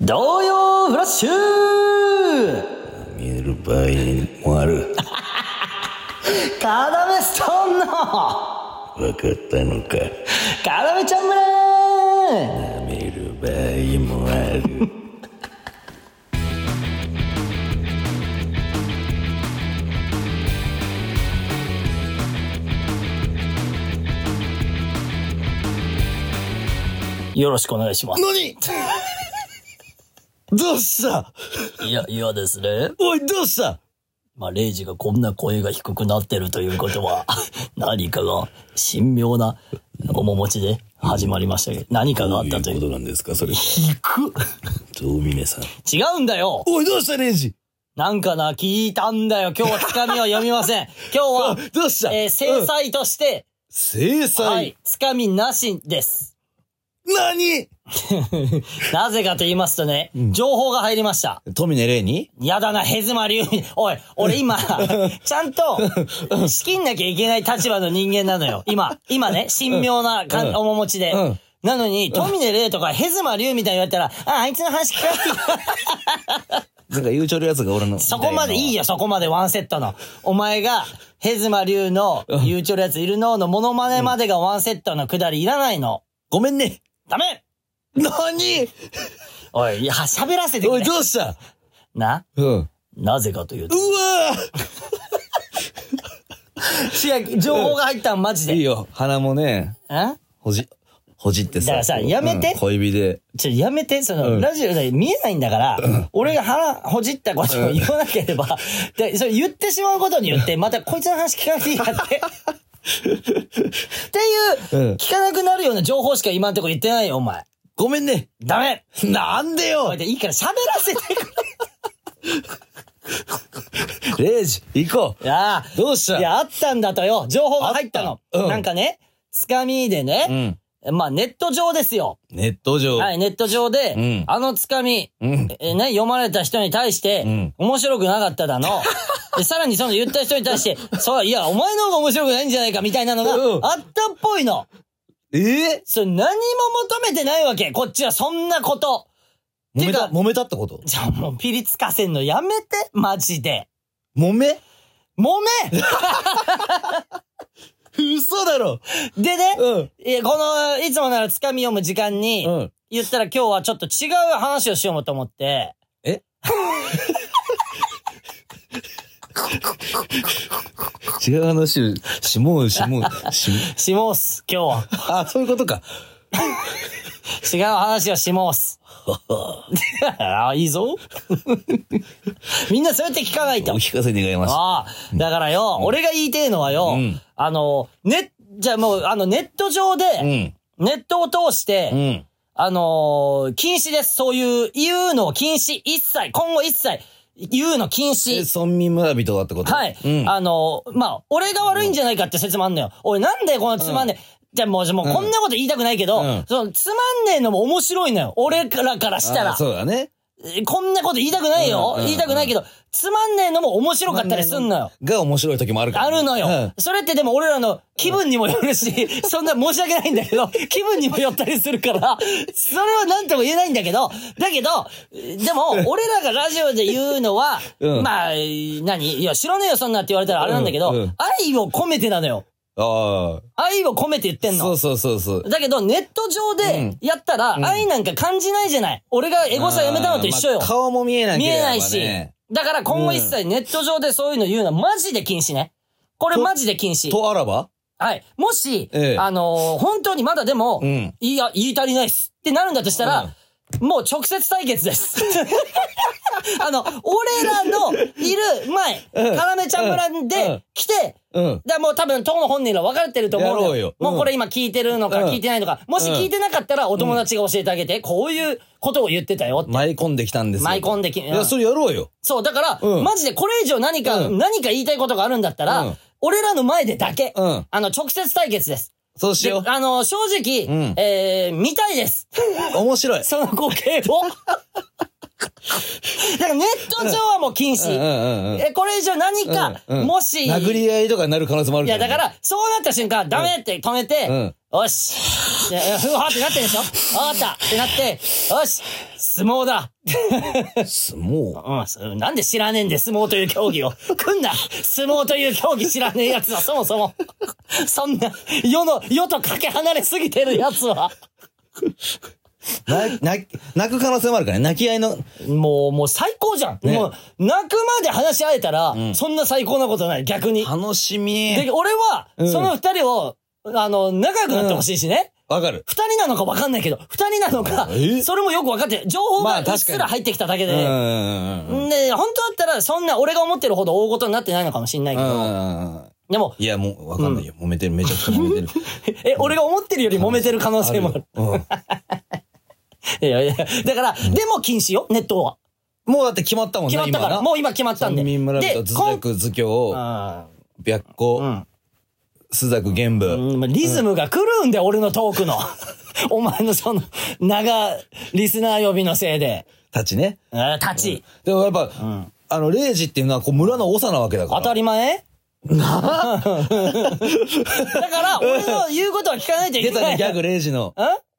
童謡フラッシュ見える場合もある。カダメストーンのわかったのか。カダメちゃん村る場合もある。よろしくお願いします。何？どうした？いや、いやですね。おい、どうした？まあ、レイジがこんな声が低くなってるということは、何かが神妙な面持ちで始まりましたけど、何かがあったという。どういうことなんですかそれは。低く遠峰さん。違うんだよおい、どうしたレイジ？なんかな、聞いたんだよ。今日はつかみは読みません。今日は、どうした？えー制裁として、制裁、はい、つかみなしです。何？なぜかと言いますとね、情報が入りました。富根レイに？やだな、ヘズマ流に。おい、俺今、ちゃんと、仕切んなきゃいけない立場の人間なのよ。今、今ね、神妙なかんうん面持ちで。うんなのに、富根霊とかヘズマ流みたいに言われたら、あ、あいつの話聞かないいなんか言うちょるやつが俺の。そこまでいいよ、そこまでワンセットの。お前が、ヘズマ流の、言うちょるやついるの？のモノマネまでがワンセットのくだりいらないの。ごめんね。ダメ何？おい、いや、喋らせてくおい、れ。どうしたな？うん。なぜかというと。うわ違う、情報が入ったんマジで。いいよ。鼻もね、んほじ、ほじってさ。だからさやめてうん小指で。ちょ、やめて、その、うんラジオで見えないんだから、俺が腹ほじったことを言わなければ、で、それ言ってしまうことによって、またこいつの話聞かなくていいやって。っていう、うん聞かなくなるような情報しか今んとこ言ってないよ、お前。ごめんね。ダメなんでよおいでいいから喋らせてくレイジ、行こう。れ。ああ。どうした？いや、あったんだとよ。情報が入ったの。たうんなんかね、つかみでうね、ん。まあネット上ですよ。ネット上。はい、ネット上で、うんあのつかみ、うん。えーね、読まれた人に対して、うん面白くなかっただの。でさらにその言った人に対して、そう、いや、お前の方が面白くないんじゃないかみたいなのがうんあったっぽいの。ええそれ何も求めてないわけ。こっちはそんなこと。揉めた、揉めたってこと？じゃあもうピリつかせんのやめて、マジで。揉め揉め嘘だろでね、うん。えこの、いつもならつかみ読む時間に、うん。言ったら今日はちょっと違う話をしようと思って、え？違う話を、しもう、しもう、しもしもうす、今日は。う。あ、そういうことか。違う話をしもうす。あ あ、いいぞ。みんなそうやって聞かないとお。聞かせ願います。ああ、だからよ、俺が言いてえのはよ、うんあの、ね、じゃあもう、あの、ネット上で、うん。ネットを通して、うん。あのー禁止です。そういう、言うのを禁止。一切、今後一切、言うの禁え、止。村民村人だってこと？はい。うん。あのーまあ、俺が悪いんじゃないかって説もあんのよ。俺なんでこのつまんねえ、じゃあもう、もうこんなこと言いたくないけど、うんそのつまんねえのも面白いのよ。俺らからしたらあ。そうだね。えこんなこと言いたくないよ。うんうん言いたくないけど、つまんねえのも面白かったりすんのよ。が面白い時もあるからね。あるのよ、うんそれってでも俺らの気分にもよるし、そんな申し訳ないんだけど、気分にもよったりするから、それは何とも言えないんだけど、だけど、でも、俺らがラジオで言うのは、うんまあ、何？いや、知らねえよ、そんなって言われたらあれなんだけど、うんうん愛を込めてなのよ。あ愛を込めて言ってあ。んの。そうそうそうそう。だけど、ネット上でやったら、愛なんか感じないじゃない。俺がエゴサやめたのと一緒よ。まあ顔も見えないねえないし。だから今後一切ネット上でそういうの言うのはマジで禁止ね。これマジで禁止。とあらば？はい。もし、ええあのー本当にまだでも、うんいや、言い足りないっすってなるんだとしたら、もう直接対決です。あの、俺らのいる前、うんカラメちゃん村うんで来て、うん。だもう多分、当の本人ら分かれてると思ううようんもうこれ今聞いてるのかうん聞いてないのか。もし聞いてなかったらお友達が教えてあげて、こういうことを言ってたよって。舞い込んできたんですよ。舞い込んでき、いや、それやろうよ。そう、だから、うんマジでこれ以上何か、うん何か言いたいことがあるんだったら、うん俺らの前でだけ、うんあの、直接対決です。でそうしよあの、正直、うんえー、見たいです。う。面白い。その光景を。からネット上はもう禁止。え、これ以上何か、もし、殴り合いとかになる可能性もあるいや、だから、そうなった瞬間、ダメって止めて、うんよし。ふわーってなってるでしょ？わかったってなって、よし。相撲だ。相撲？うんそ、なんで知らねえんで、相撲という競技を？来んな相撲という競技知らねえやつは、そもそも。そんな、世の、世とかけ離れすぎてるやつは。な、な、泣く可能性もあるからね。泣き合いの。もう、もう最高じゃん。ねもう、泣くまで話し合えたら、そんな最高なことない、逆に。楽しみ。で、俺は、うんその二人を、あの、仲良くなってほしいしね。わかる。二人なのか分かんないけど、二人なのかえ、それもよく分かってる。情報がうっすら入ってきただけで。うんうんうんで、本当だったら、そんな俺が思ってるほど大事になってないのかもしんないけうん。うど。んうんうん。でも、いや、もう、わかんないよ。揉めてる。めちゃくちゃ揉めてる。え、俺が思ってるより揉めてる可能性もある。うん。いやいや、だから、でも禁止よ、ネットは。もうだって決まったもんね、決まったから、もう今決まったんで。三民村人、図こん作、図教、あ白ーう虎、ん。朱雀、玄武。リズムが来るんで、俺のトークの。お前のその、長、リスナー呼びのせいで。たちね。あー立ち。でもやっぱ、あの、レイジっていうのは、こう、村の長なわけだから。当たり前？だから、俺の言うことは聞かないといけない。出たね、ギャグ、レイジの。ん？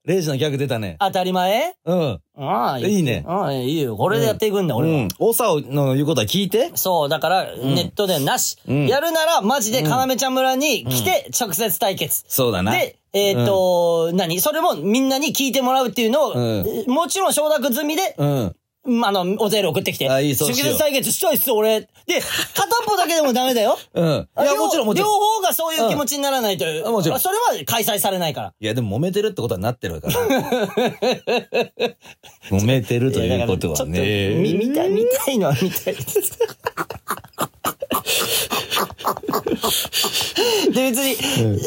レイジのギャグ出たね。当たり前？うん。ああ、いいねああ、いいよ。これでやっていくんだ、俺はうん。。長の言うことは聞いて。そう、だから、ネットでなし。んやるなら、マジで、かなめちゃん村に来て、直接対決。そうだな。で、えーっと、何？それもみんなに聞いてもらうっていうのを、うもちろん承諾済みで、うん。うんあの、お便り送ってきて。あいいそう直しよう接対決したいっす、俺。で、片っぽだけでもダメだよ。うん。いや、両もちろん、もちろん。両方がそういう気持ちにならないと。んもちろんそれは開催されないから。いや、でも揉めてるってことはなってるから。揉めてるということはね。み、見たい、見たいのは見たいです。で、別に、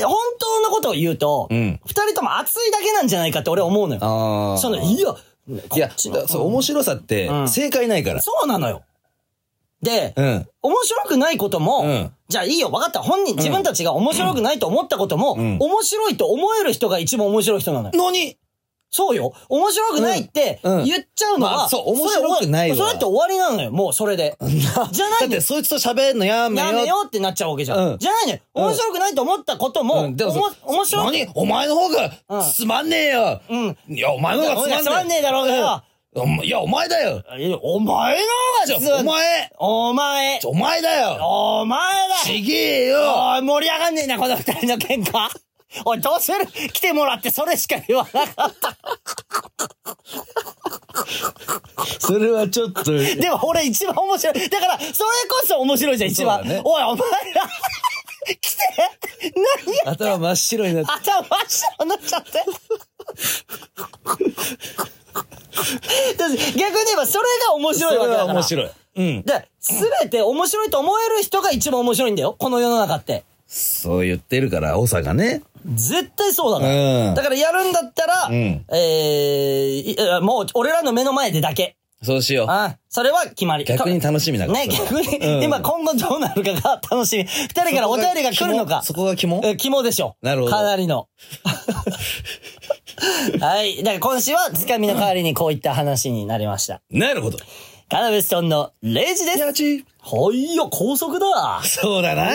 本当のことを言うと、二、ん人とも熱いだけなんじゃないかって俺は思うのよ。ああ。その、いや、いや、そう、面白さってう、ん正解ないから。そうなのよ。で、うん。面白くないことも、うんじゃあいいよ、分かった。本人、自分たちが面白くないと思ったことも、ん面白いと思える人が一番面白い人なのよ。何そうよ。面白くないってうんうん言っちゃうのは、まあそう面白くないわそれそれって終わりなのよ。もうそれで。じゃないのだって、そいつと喋るのやめよ。やめようってなっちゃうわけじゃん。うんじゃないのよ。うん面白くないと思ったことも、うん、でもおも面白く何？お前の方うんがつまんねえよ。うん。いや、お前の方がつまんねえ。つまんねえだろうがよ。うんいや、お前だよ。お前のじゃ方がつまんお前、お前。お前だよ。お前だちげえよ。おい、盛り上がんねえな、この二人の喧嘩。おい、どうする？来てもらってそれしか言わなかった。それはちょっと、でも俺一番面白い。だから、それこそ面白いじゃん、一番。ねおい、お前ら、来て何頭真っ白になって。頭真っ白になっちゃって。だって逆に言えばそれが面白いわけだから。面白い。うん。で、すべて面白いと思える人が一番面白いんだよ。この世の中って。そう言ってるから、長がね。絶対そうだから。うんだからやるんだったら、んえーもう俺らの目の前でだけ。そうしよう。あそれは決まり。逆に楽しみだから。ね、逆に、うん今今後どうなるかが 楽しみ。二人からお便りが来るのか。そこが肝？え、肝でしょ。なるほどかなりの。はい。だから今週はつかみの代わりにこういった話になりました。なるほど。カナベストンのレイジです。やち。はいよ、高速だ。そうだな。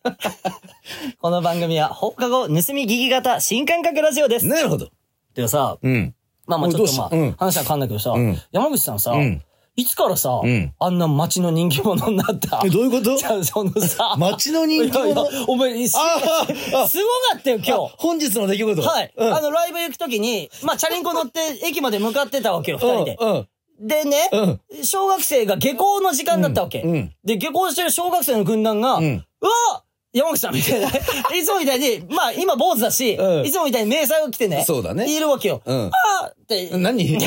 この番組は放課後盗み聞き型新感覚ラジオです。なるほど。でさ、うん。まあまあちょっとまあ、どうん話は変わんないけどさ、ん山口さんさ、んいつからさ、んあんな街の人気者になった？え、どういうこと？じゃあそのさ、街の人気者？いやいやお前、すあああすごかったよ、今日。本日の出来事？はい。うん。あの、ライブ行くときに、まあ、チャリンコ乗って 駅まで向かってたわけよ、二人で。うん。でね、うん小学生が下校の時間だったわけ。うんうんで、下校してる小学生の軍団が、んうわ山口さんみたいな。いつもみたいに、まあ今坊主だし、うんいつもみたいに迷彩を着てね。そうだねいるわけよ。うんあーって、何？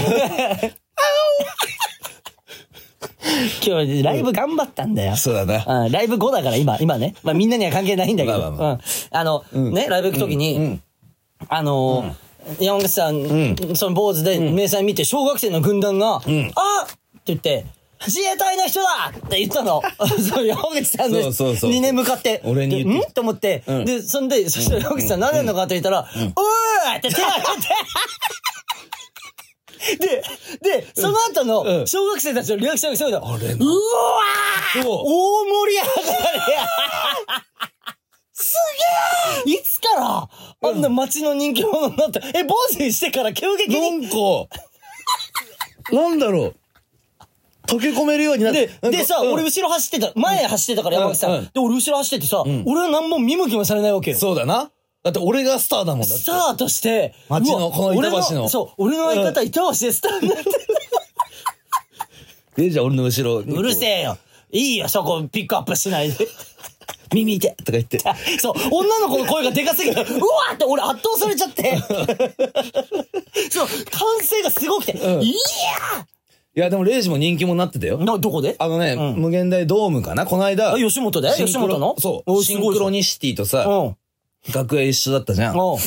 今日ライブ頑張ったんだよ。そうだな。うんライブ後だから今、今ね。まあみんなには関係ないんだけど。まあまあまうんあの、ね、ライブ行くときに、うん。あのー山口さん、その坊主で明細見て、小学生の軍団が、あって言って、自衛隊の人だって言ったの。そう、山口さんのそうそうそう。にね、向かって。俺にん？と思って、ん。で、そんで、そしたら山口さん何やんのかって言ったら、うーって手挙げて、で、で、その後うのん。小学生たちのリアクションがすごいの。あれな。うわー！大盛り上がりすげえいつからあんな街の人気者になったえ、坊主にしてから急激なに。んか、なんだろう。溶け込めるようになって。で、でさ、うん俺後ろ走ってた、前走ってたから山口さうんうんん。で、俺後ろ走っててさ、俺は何も見向きもされないわけよ。そうだな。だって俺がスターだもんだ。スターとして、街のこの板橋の俺そう、俺の相方、板橋でスターになってる。で、じゃあ俺の後ろ。うるせえよ。いいよ、そこピックアップしないで。耳痛いとか言って。そう、女の子の声がでかすぎて、うわーって俺圧倒されちゃって。そう、歓声がすごくて、んいいや、でもレイジも人気者になってたよや。な、どこで？あのね、うん無限大ドームかな？この間。あ、吉本で？シンクロ吉本の？そう。シンクロニシティとうさ、ん。楽屋一緒だったじゃん。うん。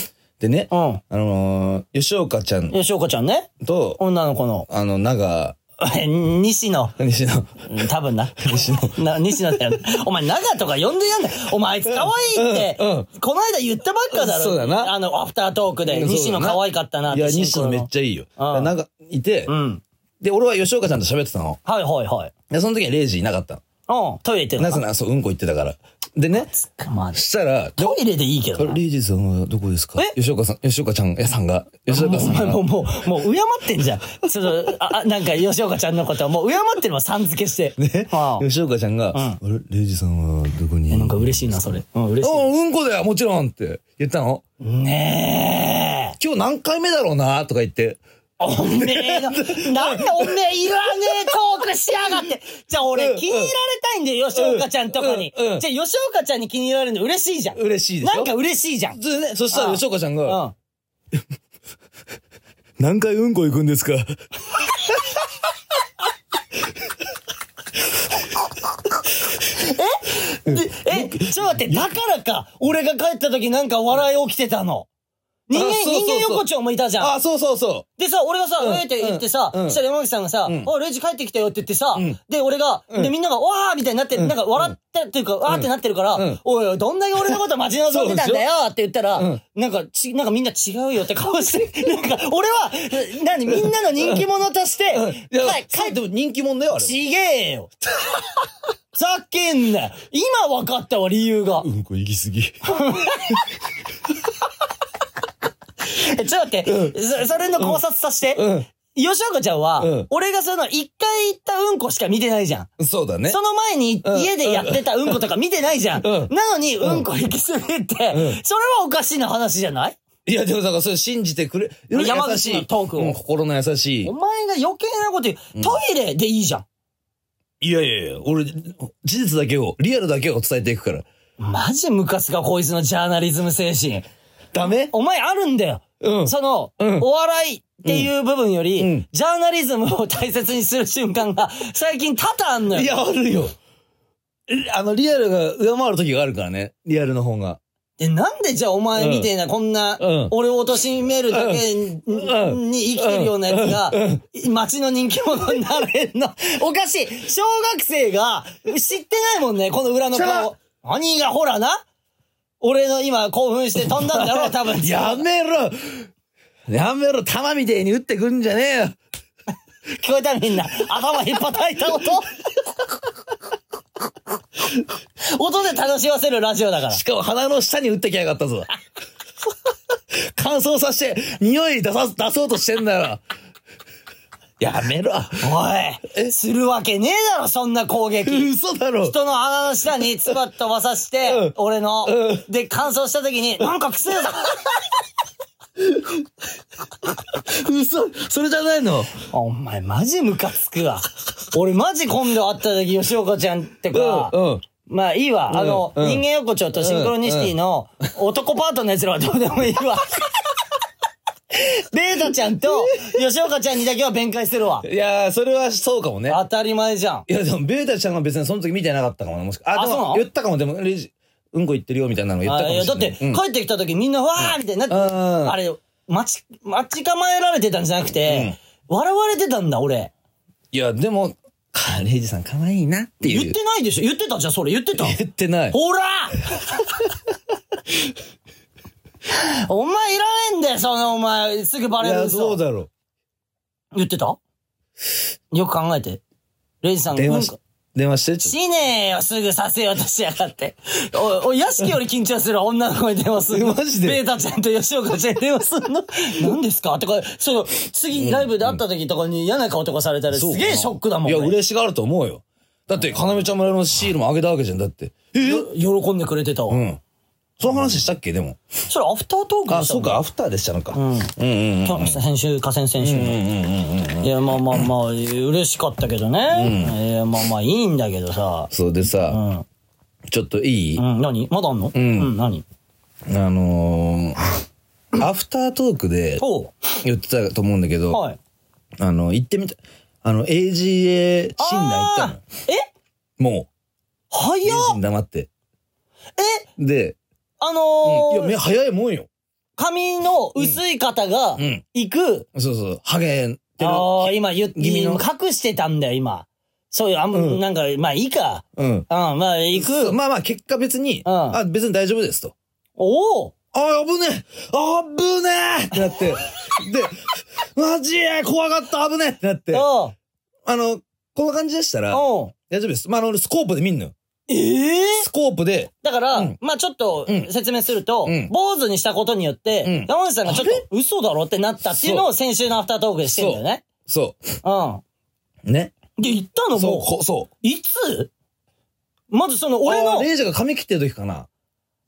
でね、うん。あのー、吉岡ちゃん吉岡ちゃんね？と、女の子の。あの、長、西野。西野、うん多分な。西野。な、西野だよ。お前、長とか呼んでやんだよ。お前、あいつ可愛いって、うんうんこの間言ったばっかだろ。そうだなあの、アフタートークで、うん西野可愛かったなって。いや、西野めっちゃいいよ。うんなんか、いて、うん。で、俺は吉岡ちゃんと喋ってたの。はいはいはい。で、その時はレイジいなかったの。うん。トイレ行ってるのなぜなら、そう、うんこ言ってたから。でね、まあ、そしたら、トイレでいいけどな。レイジさんはどこですか？え？吉岡さん、吉岡ちゃん、やさんが、吉岡さんお前もう、が。もう、もう、敬ってんじゃん。その、あ、あなんか、吉岡ちゃんのことはもう敬ってるわ、さん付けして。ね？ああ、吉岡ちゃんが、あれ、レイジさんはどこに？えなんか嬉しいな、それ。うん、嬉しうん、うんこだよ、もちろんって言ったの。い。ねえ。今日何回目だろうな、とか言って。おめえの、なんでおめえいらねえトークしやがって。じゃあ俺うん気に入られたいんだよ、吉岡ちゃんとかに。じゃあ吉岡ちゃんに気に入られるの嬉しいじゃん。嬉しいでしょ？なんか嬉しいじゃん。でね、そしたら吉岡ちゃんうが、ん。何回うんこ行くんですか？でえ、ちょっと待って、だからか、俺が帰った時なんか笑い起きてたの。人間、人間横丁もいたじゃん。あ、そうそうそでさ、俺がさ、うんえーって言ってさ、うんそしたら山口さんがさ、ん。あ、レイジ帰ってきたよって言ってさ、ん。で、俺が、で、みんなが、わーみたいになって、なんか笑ってっていうか、わーってなってるから、うん。おいおい、どんだけ俺のこと待ち望んでたんだよって言ったら、うん。なんか、ち、なんかみんな違うよって顔して、なんか、俺は、何、みんなの人気者として、帰っても人気者だよ、あれ。ちげえよ。ざけんなよ。今分かったわ、理由が。うんこ行き過ぎ。えちょっと待って、そそれの考察させて。うん。吉岡ちゃんは、うん俺がその一回行ったうんこしか見てないじゃん。そうだね。その前にうん家でやってたうんことか見てないじゃん。うんなのにうんこ行き過ぎて、それはおかしいな話じゃない？いや、でもだからそれ信じてくれ。山口のトークをうん心の優しいお。前が余計なこと言う。トイレでいいじゃん。いやいやいや、俺、事実だけを、リアルだけを伝えていくから。マジムカつかこいつのジャーナリズム精神。ダメ？お前あるんだよ。うん。その、うんお笑いっていう部分より、うんジャーナリズムを大切にする瞬間が最近多々あんのよ。いや、あるよ。あの、リアルが上回る時があるからね。リアルの方が。で、なんでじゃあお前みてえな、こんなうん、俺を貶めるだけに生きてるようなやつが、街の人気者になれんの。おかしい。小学生が知ってないもんね、この裏の顔。兄がほらな？俺の今興奮して飛んだんだろ、多分。やめろやめろ玉みてえに打ってくんじゃねえよ聞こえたみんな。頭ひっぱたいた音。音で楽しませるラジオだから。しかも鼻の下に打ってきやがったぞ。乾燥させて、匂い出さ、出そうとしてんだよ。やめろ。おい、するわけねえだろ、そんな攻撃。嘘だろ。人の鼻の下につばっと渡して、うん俺の、うんで、乾燥した時に、なんかくせえぞ嘘。それじゃないの？お前マジムカつくわ。俺マジ今度会った時、吉岡ちゃんってか、うんうんまあいいわ。あの、うん人間横丁とシンクロニシティの男パートの奴らはどうでもいいわ。ベータちゃんと吉岡ちゃんにだけは弁解するわ。いやー、それはそうかもね。当たり前じゃん。いや、でも、ベータちゃんは別にその時見てなかったかもね。もしかあ、でも、あそうなの？言ったかも。でも、レジ、うんこ言ってるよ、みたいなの言ったかもあいや、だっしれない。て、うん帰ってきた時みんな、わーみたいになって、うんあれ、待ち、待ち構えられてたんじゃなくて、笑われてたんだ、俺。いや、でも、かレイジさん可愛いなっていう。言ってないでしょ？言ってたじゃん、それ。言ってた。言ってない。ほらお前いらないんだよ、そのお前、すぐバいや、レる嘘そうだろ。言ってた？よく考えて。レイジさん、電話しうんこ、電話して、ちょっしねえよ、すぐさせようとしやがって。おい、おい、屋敷より緊張する女の子に電話するの？マジで？ベータちゃんと吉岡ちゃんに電話するの？何ですか？とか、その、次ライブで会った時とかに嫌な顔とかされたらすげえショックだもん、ね。いや、嬉しがると思うよ。だって、かなめちゃん村のシールもあげたわけじゃん。だって。よ喜んでくれてたわ。うん。その話したっけ？でも。それアフタートークであ、したもそうんか、アフターでしたのか。うん。うんうんうん。先週、河川選手の。いや、まあまあまあ、嬉しかったけどね。いや、まあまあいいんだけどさ。そうでさ、うん。ちょっといい、うん、何？まだあんの？うん、何？あのー、アフタートークでほ言ってたと思うんだけど、う。はい。あの、行ってみた。あの、AGA 診断行ったのえ？も早っう、名人黙って。え？で、あうんいのや、早いもんよ。髪の薄い方がうん。行く、そうそう、ハゲ。ああ、今言っ気味の隠してたんだよ、今。そういう、あんま、うんなんか、まあいいか。うん。うん、まあ行く。まあまあ、結果別に、うんあ、別に大丈夫ですと。おおあ、危ねえ危ねえってなって、で、マジ怖かった危ねえってなって、おあの、こんな感じでしたら、お大丈夫です。まあ、あの、俺スコープで見んのよ。ええスコープで、だから、うんまあちょっとうん説明すると、うん坊主にしたことによって、うん山口さんがちょっと嘘だろってなったっていうのを先週のアフタートークでしてんだよね。そうん。う。ね。で、言ったのそう、もこそう。う、いつ？まずその俺のあ、レイジャーが髪切ってる時かな。あ、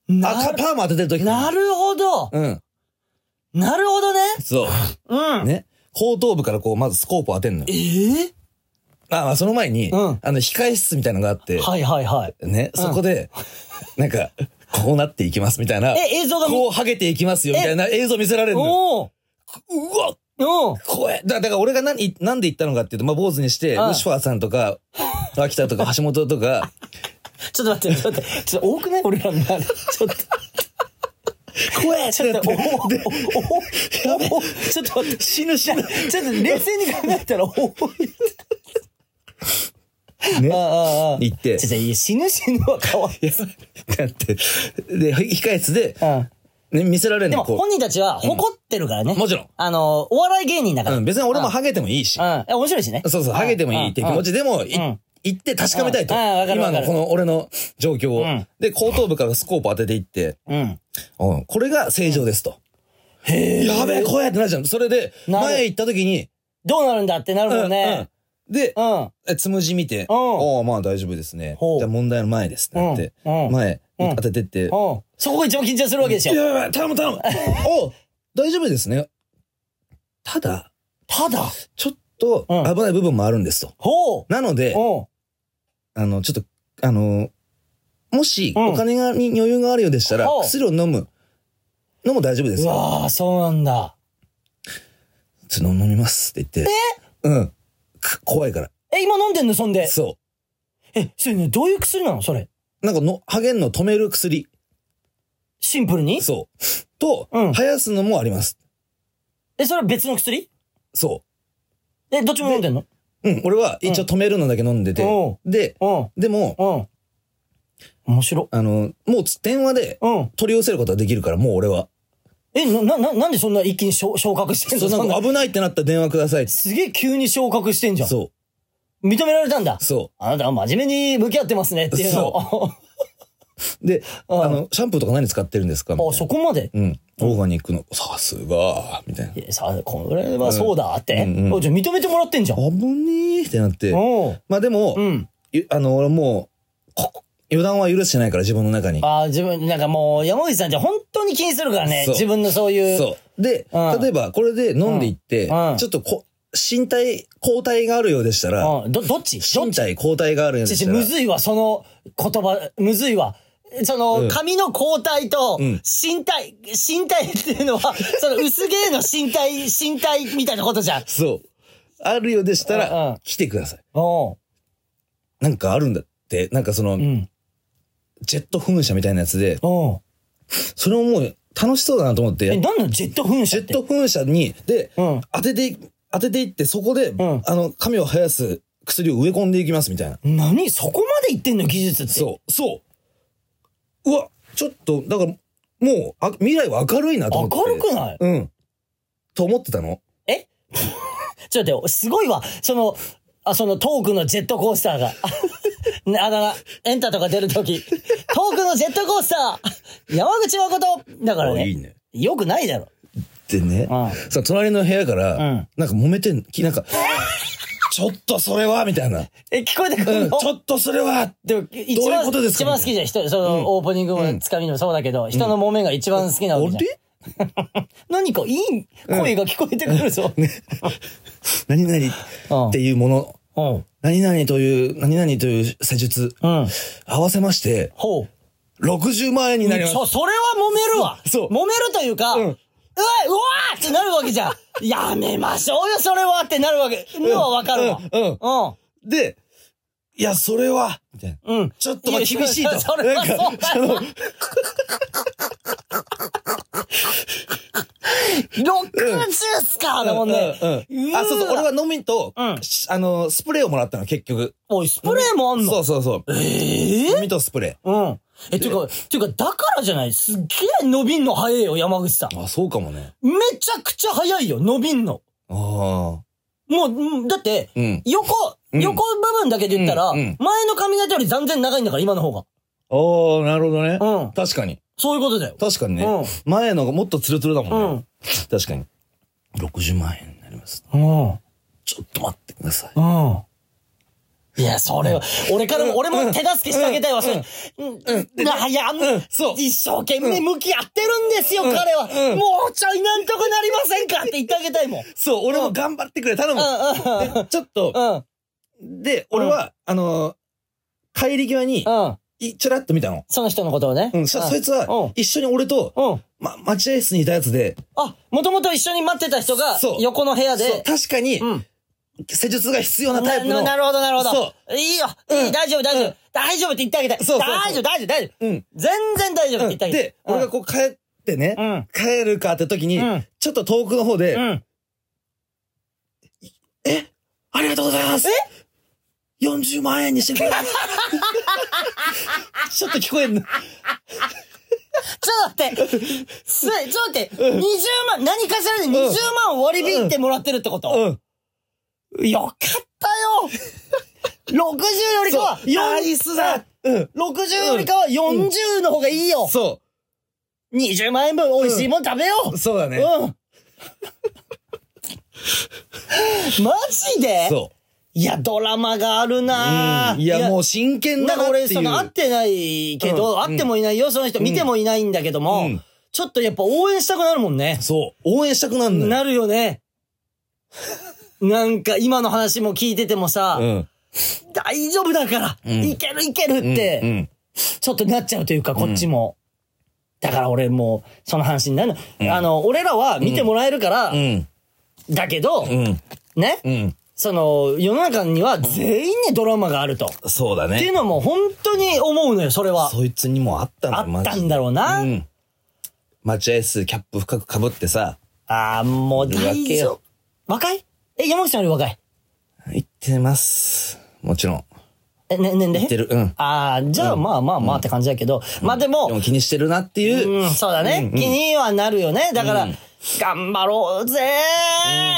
なかパーマ当ててる時かなるほど。うん。なるほどね。そう。うん。ね。後頭部からこう、まずスコープを当てんのよ。ええあ、まあ、その前に、うんあの、控え室みたいなのがあって、はいはいはい。ね、そこで、なんか、こうなっていきますみたいな。え、映像が見、こう、ハゲていきますよみたいな映像見せられるのうわおー怖え。だだから俺が何、なんで言ったのかっていうと、まあ、坊主にして、うんルシファーさんとか、秋田とか 橋本とか、ちょっと待って、ちょっと待って。ちょっと多くない？俺らの。ちょっと。怖えちょっと、おおおおでおおちょっと待って。死ぬ死ぬ。ちょっと冷静に考えたら、おおねあ。あああ行ってちょ、ちょ、いや死ぬ死ぬはかわいい。だって、で、控え室で、うん。ね、見せられるでも本人たちは誇ってるからね。もちろん。あの、お笑い芸人だかう。ら。うん、別に俺もハゲてもいいし。うん。え面白いしね。そうそう、ハゲてもいいって気持ちでも、行って確かめたいと。今のこの俺の状況をうん。で、後頭部からスコープ当てていって、うん。うんこれが正常ですと。へえ。やべえ、怖えってなるじゃん。それで、前行った時に、どうなるんだってなるもんね。うんで、うん。えつむじ見て、うんああ、まあ大丈夫ですね。じゃあ問題の前ですってなって、前、うん当ててって、うん。そこが一番緊張するわけでしょ。いやいや頼む頼むお大丈夫ですね。ただ、ただ、ちょっとうん危ない部分もあるんですと。ほう。なので、うん。あの、ちょっと、あの、もし、うんお金がに余裕があるようでしたら、薬を飲むのも大丈夫ですよ。うわあ、そうなんだ。ちょっと飲みますって言って。うん。く怖いから。え、今飲んでんの？そんで。そえ、それね、どういう薬なの？それ。う。なんかの、ハゲんの止める薬。シンプルに？そう。と、うん生やすのもあります。え、それは別の薬？そえ、どっちも飲んでんの？う。うん。俺は一応止めるのだけ飲んでて。うで、うん。でも、うん。面白。あの、もう電話でうん。取り寄せることができるから、もう俺は。え、な、な、ななんでそんな一気に昇昇格してんそう、のそんななんか危ないってなったら電話くださいって。すげえ急に昇格してんじゃん。そ認められたんだ？う。。そあなたは真面目に向き合ってますねっていうのを。う。で、うんあの、シャンプーとか何使ってるんですか？みたいあ、なそこまで？うん。オーガニックの、さすが、みたいな。いやさ、これはそうだって。うんうんおじゃあ認めてもらってんじゃん。危ねえってなって。おうまあでも、うん。ゆあの、俺もう、こ予断は許してないから、自分の中に。あー自分、なんかもう、山口さんって本当に気にするからね。そう自分のそういう。そう。で、うん例えば、これで飲んでいって、うんうんちょっとこ、身体、抗体があるようでしたら、うん。ど、どっち？どっち？身体、抗体があるようでしたら、むずいわ、その言葉、むずいわ。その、うん髪の抗体と、うん身体、身体っていうのは、その薄毛の身体、身体みたいなことじゃん。そう。あるようでしたうんうんら、来てください。おうなんかあるんだって、なんかその、うん。ジェット噴射みたいなやつで、それももう楽しそうだなと思って、え、なんなのジェット噴射って？ジェット噴射に、で、うん当ててい、当てていって、そこで、んあの、髪を生やす薬を植え込んでいきますみたいな。何？そこまで言ってんの技術って。そう、そう。うわ、ちょっと、だから、もう、あ未来は明るいなと思って。明るくない？うん。と思ってたの。え？ちょっと待って、すごいわ。その、あ、そのトークのジェットコースターが。ね、あだ名、エンタとか出るとき。トークのジェットコースター山口誠だからね。いいね。よくないだろ。でねう、さ、隣の部屋から、んなんか揉めてん、きなんか、ちょっとそれはみたいな。え、聞こえてくうん、るの、ちょっとそれはでも、一番、ことですか？一番好きじゃん。人、その、オープニングもつかみもそうだけど、人の揉めが一番好きなあわけじゃん。れ 何かいい声が聞こえてくるぞ。何々っていうもの、うん。何々という、何々という施術、うん。合わせまして、ほう。60万円になります。そ、それは揉めるわ。そう揉めるというか、ううんわ、うわーってなるわけじゃん。やめましょうよ、それはってなるわけ。のはわかるわ。うんうん。で、いや、それは、みたいな。うん。ちょっとまあ厳しいと。それはそうだ。60っすかだもんね。うんうんあ、そうそう、俺は飲みと、うんしあの、スプレーをもらったの、結局。おい、スプレーもあんの？そうそうそう。ええ飲みとスプレうん。え、ていうか、ていうか、だからじゃない？すっげえ伸びんの早いよ、山口さん。ー。あ、そうかもね。めちゃくちゃ早いよ、伸びんの。ああ。もううん、だって、うん。横、うん横部分だけで言ったら、うんうん前の髪型より断然長いんだから、今の方が。おー、なるほどね。うん確かに。そういうことだよ。確かにね。うん前のがもっとツルツルだもんね。うん確かに。60万円になります。うん。ちょっと待ってください。うん。いや、それは、俺からも、俺も手助けしてあげたいわ、それ。うん。あいや、うんそう一生懸命向き合ってるんですよ、うん彼は。うんもうちょいなんとかなりませんかって言ってあげたいもん。そう、俺も頑張ってくれ、頼む。うん、でちょっと、うん、で、俺は、あのー、帰り際に、うん、うん。いちらっと見たの。その人のことをね。うん、そそいつはうん、一緒に俺と、うん。ま、待合室にいたやつで、あ、もともと一緒に待ってた人がそう、横の部屋そうで、確かに、うん。施術が必要なタイプの。ななるほど、なるほど。そいいよ。うんいい、大丈夫、大丈夫うん。大丈夫って言ってあげたい。そう大丈夫、大丈夫、大丈夫。うん。全然大丈夫って言ってあげたい。で、俺がこう帰ってね、うん。帰るかって時に、うんちょっと遠くの方で、うん。え？ありがとうございますえ？?40 万円にしてくれ。ちょっと聞こえんの。ちょっと待って。す、ちょっと待って。20万、何かしらで20万割り引いてもらってるってこと、うん。よかったよ !60 よりかは、ナイスだうん。60よりかは40の方がいいよ、そ !20 万円分美味しいもん食べよう、う。そうだね。うん。マジで？そいや、ドラマがあるう。なぁうんいや、もう真剣だなっていう。その、会ってないけど、うん会ってもいないよ、その人。見てもいないんだけども、うんちょっとやっぱ応援したくなるもんね。そう。応援したくなるのよ。なるよね。なんか、今の話も聞いててもさ、うん。大丈夫だから、うんいけるいけるっうんて、うん。ちょっとなっちゃうというか、こっちも。だから俺もう、その話になるの。あの、俺らは見てもらえるから、うん。だけど、うん。ね、うん。その、世の中には全員にドラマがあると。そうだね。っていうのも本当に思うのよ、それは。そいつにもあったんだあったんだろうな。うん。待合室キャップ深く被ってさ、ああ、もう大丈夫。若い？え、山口さんより若い？行ってます。もちろん。え、ね、年齢行ってる。うん。ああ、じゃあ、まあまあまあって感じだけど、まあでもで、も気にしてるなっていう。うん、そうだね。気にはなるよね。だから、頑張ろうぜ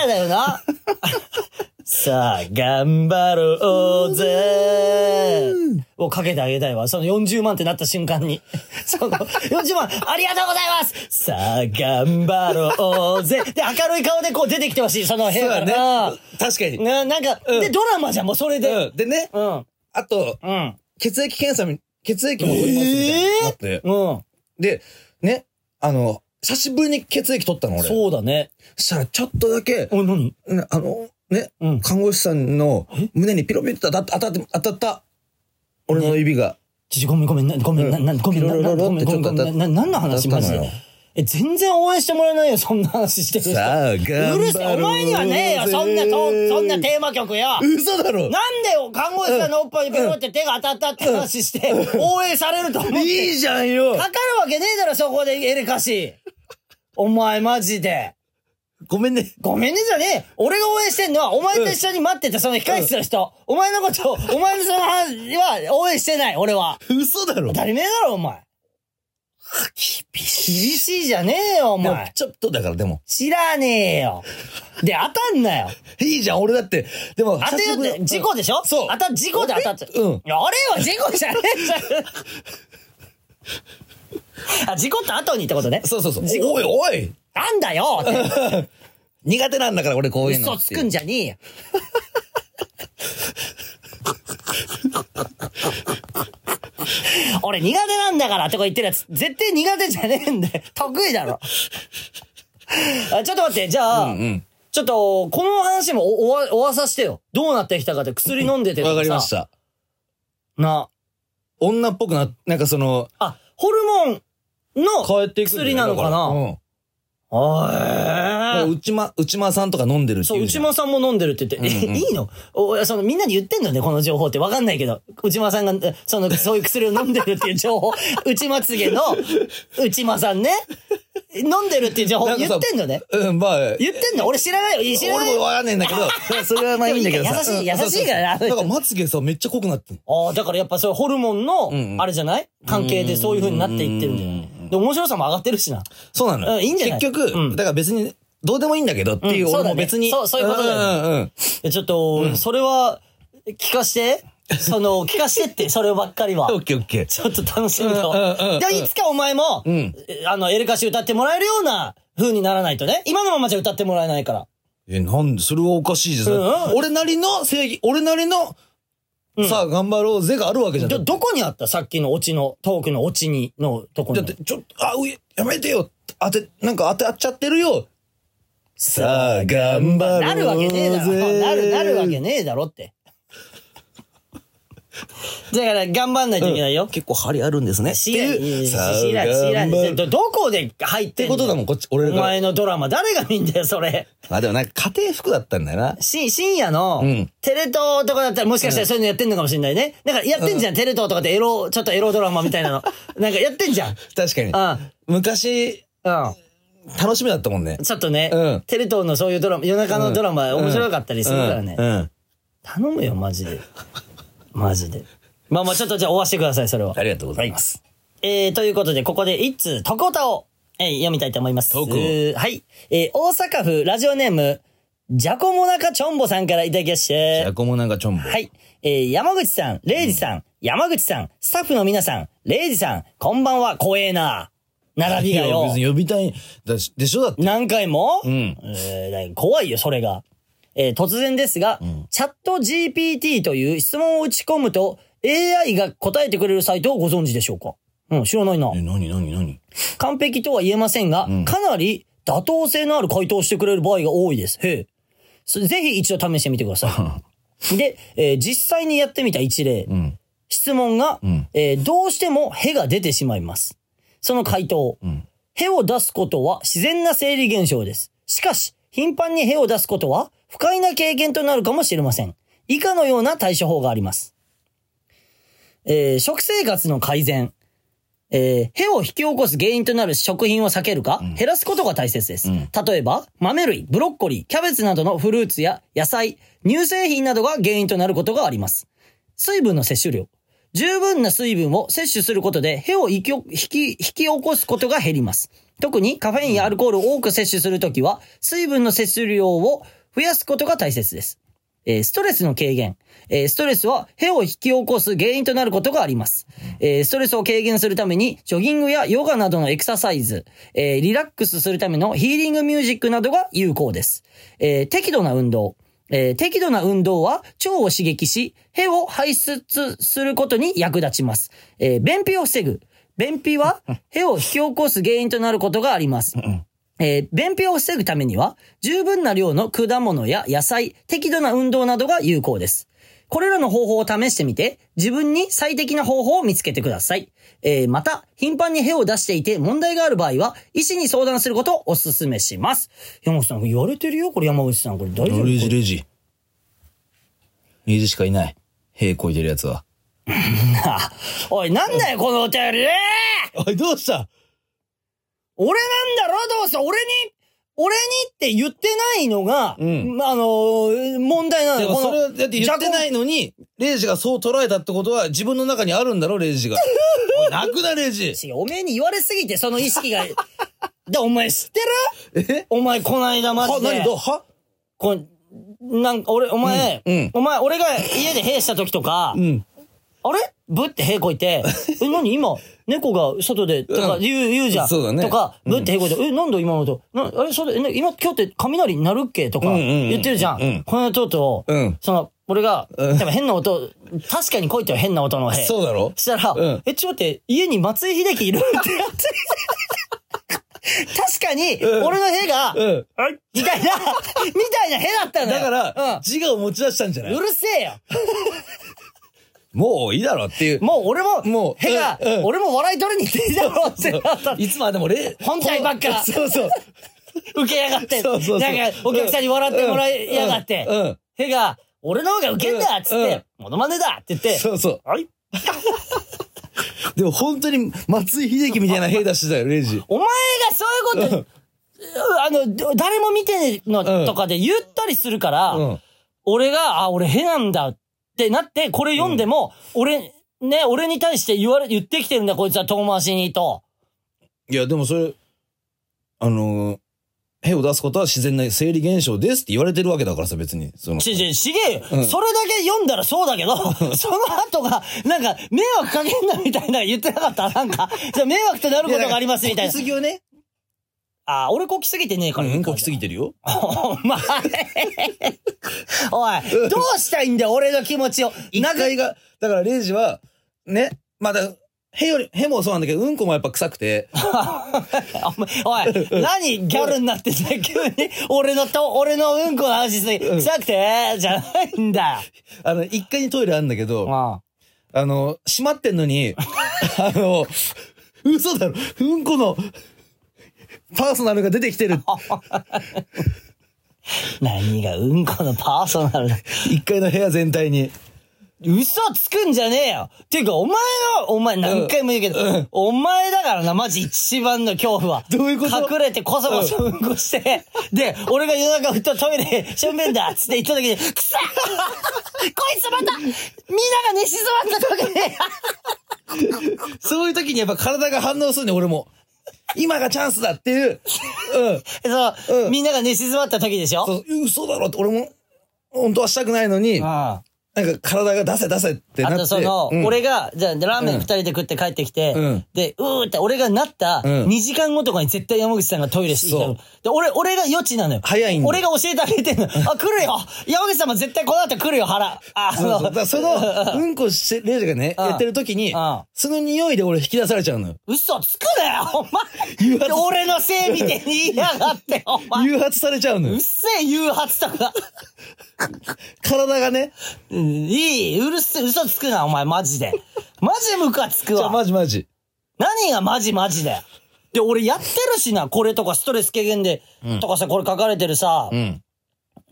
ーだよな。さあ、頑張ろうぜーをかけてあげたいわ。その40万ってなった瞬間に。その、40万、ありがとうございますさあ、頑張ろうぜで、明るい顔でこう出てきてほしい。その部屋からな。確かに。な、なんか、うんで、ドラマじゃん、もうそれで。うん。でね、うん。あと、うん。血液検査み、血液も取りますみたいになって。うん。で、ね、あの、久しぶりに血液取ったの俺。そうだね。そしたらちょっとだけ、お、何？ねあの、ね、うん看護師さんの胸にピロピロと当た当たって、当たった。俺の指が。ちょ、ごめんごめん、なごめん、な、な、ごめん、な、な、ごめん、ごめん、ごめん、な、なんの話マジで？え、全然応援してもらえないよ、そんな話してる人。さあ、頑ううるせえ、お前にはねえよ、そんな、そそんなテーマ曲よ。嘘だろ？なんでよ、看護師さんのおっぱいにペロって手が当たったって話して、応援されると思って。いいじゃんよかかるわけねえだろ、そこでエレカシ。お前マジで。ごめんね。ごめんねじゃねえ。俺が応援してんのは、お前と一緒に待ってたその控室の人。お前のこと、お前のその話は応援してない、俺は。嘘だろ当たり前だろ、お前。厳しい。厳しいじゃねえよ、おでも前。ちょっとだからでも。知らねえよ。で、当たんなよ。いいじゃん、俺だって。でも、当てよって、事故でしょ？そう当た、事故で当たっちゃう。うんいや、あれは事故じゃねえじゃん。あ、事故った後にってことね。そうそうそう。事故おいおいなんだよって 苦手なんだから俺こういうの。嘘つくんじゃねえよ。俺苦手なんだからとか言ってるやつ、絶対苦手じゃねえんだよ。得意だろ。あちょっと待って、じゃあ、うんうん。ちょっと、この話もお、おわ、おわさしてよ。どうなってきたかって薬飲んでてわかりました。な。女っぽくな、なんかその、あ、ホルモンの薬なのかなうん。あ内間、内間さんとか飲んでるってそう。内間さんも飲んでるって言って、うんうんえ、いいの？おその、みんなに言ってんのね、この情報って。わかんないけど。内間さんが、えその、そういう薬を飲んでるっていう情報。内まつげの、内間さんね。飲んでるっていう情報言ってんのね。うん、まあ、言ってんの？俺知らないよ。知らない俺もわかんないんだけど、それはまあいいんだけどさ。優しいうん優しいからなだからまつげさ、めっちゃ濃くなってんああ、だからやっぱそれホルモンのあれじゃない？関係でそういう風になっていってるんだよ。で、面白さも上がってるしな。そうなのよ。うんいいんじゃない？結局、うんだから別に、どうでもいいんだけどっていう、俺も別に。そうそういうことだよねうんうんうん。えちょっと、それは、聞かして。その、聞かしてって、そればっかりは。オッケーオッケー。ちょっと楽しみよ。うんうんうんで、いつかお前も、うんえあの、エレカシ歌ってもらえるような風にならないとね。今のままじゃ歌ってもらえないから。え、なんで、それはおかしいじゃん。うんうん俺なりの正義、俺なりの、うんさあ頑張ろうぜがあるわけじゃん。ど、どこにあったさっきのオチの、トークのオチに、のとこに。だって、ちょっと、あ、うえ、やめてよ。当て、なんか当てちゃってるよ。さあ、頑張ろうぜ。なるわけねえだろ。なる、なるわけねえだろって。だから、頑張んないといけないよ。結構張りあるんですね。知らん、知らん、知らんど、どこで入っっててんの？ことだもん、こっち、俺おが。前のドラマ、誰が見んだよ、それ。あ、でもなんか家庭服だったんだよな。し、深夜のうん、テレ東とかだったらもしかしたらそういうのやってんのかもしれないね。だからやってんじゃん、テレ東とかってエロ、ちょっとエロドラマみたいなの。なんかやってんじゃん。確かに。うん。昔、うん。楽しみだったもんね。ちょっとね、うんテレ東のそういうドラマ、夜中のドラマ、うん面白かったりするからね。うんうん頼むよ、マジで。マジで。まあまあ、ちょっとじゃあ終わしてください、それは。ありがとうございます。えー、ということで、ここで一通、とこたを、えー読みたいと思います。はい。えー、大阪府ラジオネーム、ジャコモナカチョンボさんからいただきましてじゃ、こもなんかちょんぼ。はい。えー、山口さん、レイジさん、山口さん、スタッフの皆さん、レイジさん、こんばんは、怖えな。並びがよいや別。に呼びたい、だしでしょだって。何回も、んえー怖いよ、それが。えー突然ですが、チャット GPT という質問を打ち込むと AI が答えてくれるサイトをご存知でしょうか？うん、知らないなえ、。なになになに完璧とは言えませんが、かなり妥当性のある回答をしてくれる場合が多いです。へえ。そぜひ一度試してみてください。で、えー実際にやってみた一例。うん。質問が、んえーどうしてもへが出てしまいます。その回答。んへを出すことは自然な生理現象です。しかし、頻繁にへを出すことは不快な経験となるかもしれません。以下のような対処法があります。えー食生活の改善。えー、へを引き起こす原因となる食品を避けるか、減らすことが大切です。例えば、豆類、ブロッコリー、キャベツなどのフルーツや野菜、乳製品などが原因となることがあります。水分の摂取量。十分な水分を摂取することで、へを引き引き引き起こすことが減ります。特にカフェインやアルコールを多く摂取するときは、水分の摂取量を増やすことが大切です。えストレスの軽減。えストレスは、へを引き起こす原因となることがあります。えストレスを軽減するために、ジョギングやヨガなどのエクササイズ、えリラックスするためのヒーリングミュージックなどが有効です。え適度な運動。え適度な運動は腸を刺激し、へを排出することに役立ちます。え便秘を防ぐ。便秘は、へを引き起こす原因となることがあります。えー便秘を防ぐためには、十分な量の果物や野菜、適度な運動などが有効です。これらの方法を試してみて、自分に最適な方法を見つけてください。えーまた、頻繁に屁を出していて問題がある場合は、医師に相談することをお勧めします。山口さん、言われてるよ？これ山口さん。これ大丈夫？レジレジ。レジしかいない。兵こいてるやつは。な おい、なんだよ、このお便り おい、どうした？俺なんだろどうせ、俺に、俺にって言ってないのが、うんまああのー問題なのよ。それはだって言ってないのに、レイジがそう捉えたってことは自分の中にあるんだろ、レイジが。泣くな、レイジ。おめえに言われすぎて、その意識が。で、お前知ってる？え？お前、こないだマは、ジで。何どうは？こんなんか、俺、お前、うんうんお前、俺が家で兵した時とか、うん。あれ？ぶって屁こいて、え、何今、猫が外で、とか言う、言うじゃん。そうだねとか、ぶって屁こいて、え、なんだ今のと、な、あれ、それ、今、今日って雷鳴るっけ？とか、言ってるじゃん。うんこの間とうとその、俺が、うんでも変な音、確かにこいてよ、変な音の屁。そうだろ？したら、うんえ、ちょっと待って、家に松井秀喜いるってやって。確かに、うん俺の屁が、うん。はいみたいな、みたいな屁だったのよ。だから、うん自我を持ち出したんじゃない？うるせえよ。もういいだろっていう。もう俺も、もう屁が、うんうん俺も笑い取りに行っていいだろうってなった。いつまでもレイ本体ばっかそうそう。受けやがって。そうそうなんか、お客さんに笑ってもらいやがって。うんうん屁が、俺の方が受けんだっつっうんて、モノマネだって言って。そうそう。はい。でも本当に松井秀喜みたいな兵出してたよ、レイジ。お前がそういうこと、あの、ど誰も見てのとかで言ったりするから、うん。俺が、あ、俺へなんだってなって、これ読んでも、俺、ね、俺に対して言われ、言ってきてるんだ、こいつは遠回しにと。いや、でもそれ、あのー、兵を出すことは自然な生理現象ですって言われてるわけだからさ、別に。その。ちち、ちげえよ、うんそれだけ読んだらそうだけど、その後が、なんか、迷惑かけんなみたいな言ってなかった？なんか、じゃあ迷惑となることがありますみたいな。こぎをね。あ、俺こきすぎてねえから。うん、こきすぎてるよ。お前。おい、どうしたいんだよ、俺の気持ちを。一回が、だからレイジは、ね、まだ、へより、へもそうなんだけど、うんこもやっぱ臭くて、おい、何ギャルになってんだよ、急に。俺のと、俺のうんこの話すぎ、臭くて、じゃないんだよ。あの、一階にトイレあるんだけど、ああの、閉まってんのに、あの、嘘だろ、うんこの、パーソナルが出てきてる。何がうんこのパーソナル。だ。一階の部屋全体に。嘘つくんじゃねえよ。ていうか、お前の、お前何回も言うけど、うん。お前だからな、マジ一番の恐怖は。どういうこと？隠れてこそこそ。うん。こして、で、俺が夜中ふとトイレ、しょん。べん。だっつって言った時に、くさこいつまたみん。なが寝静まった時に、そういう時にやっぱ体が反応するね、俺も。今がチャンスだっていう。うん。そう、うん。みんなが寝静まった時でしょ？そう、嘘だろって俺も、本当はしたくないのに、あなんか体が出せ出せってなって。とその、うん俺が、じゃあラーメンうん二人で食って帰ってきて、うんで、うーって俺がなったうん2時間後とかに絶対山口さんがトイレしてきたの。で、俺、俺が余地なのよ。早いんだよ俺が教えてあげてんの。あ、来るよ山口さんも絶対この後来るよ、腹。あ、そうそうだからその、うんこして、レイジがね、うんやってる時にうん、その匂いで俺引き出されちゃうのよ。嘘つくなよ、お誘発前。俺のせいみたいに言いやがって、お前。誘発されちゃうのようっ。せえ、誘発とか。体がね。う んいい、うるせえ、嘘つくな、お前、マジで。マジムカつくじゃあわ。マジマジ。何がマジマジだよ。で、俺やってるしな、これとかストレス軽減で、とかさ、これ書かれてるさ、うん。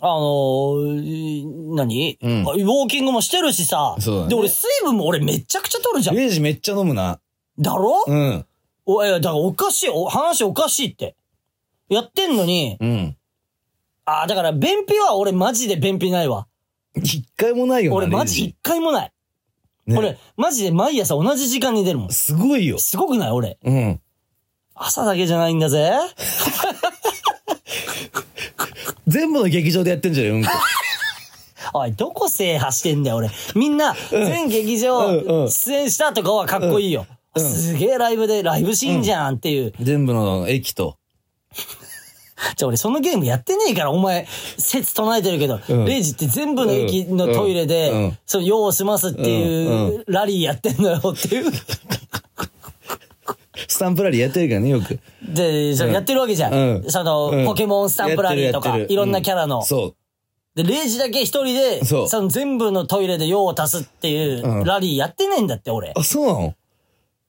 あのー、何、うんウォーキングもしてるしさ。そうだねで、俺水分も俺めちゃくちゃ取るじゃん。レイジめっちゃ飲むな。だろ、うん。おいや、だからおかしい、お話おかしいって。やってんのに、うん。ああ、だから便秘は俺マジで便秘ないわ。一回もないよな。俺マジ一回もない。ね俺、マジで毎朝同じ時間に出るもん。すごいよ。すごくない俺。うん。朝だけじゃないんだぜ。全部の劇場でやってんじゃんよ、うんこ。おい、どこ制覇してんだよ、俺。みんな、全劇場うんうん出演したとかはかっこいいよ。すげえライブで、ライブシーンじゃんっていう。全部の駅と。じゃあ俺そのゲームやってねえから、お前、説唱えてるけど、うんレイジって全部の駅のトイレで、うんうんその用を済ますっていう、ラリーやってんのよっていう。スタンプラリーやってるからね、よく。で、それやってるわけじゃん。うんその、うんポケモンスタンプラリーとか、いろんなキャラの。そう。で、レイジだけ一人で、その全部のトイレで用を足すっていうう、んラリーやってねえんだって、俺。あ、そうなの？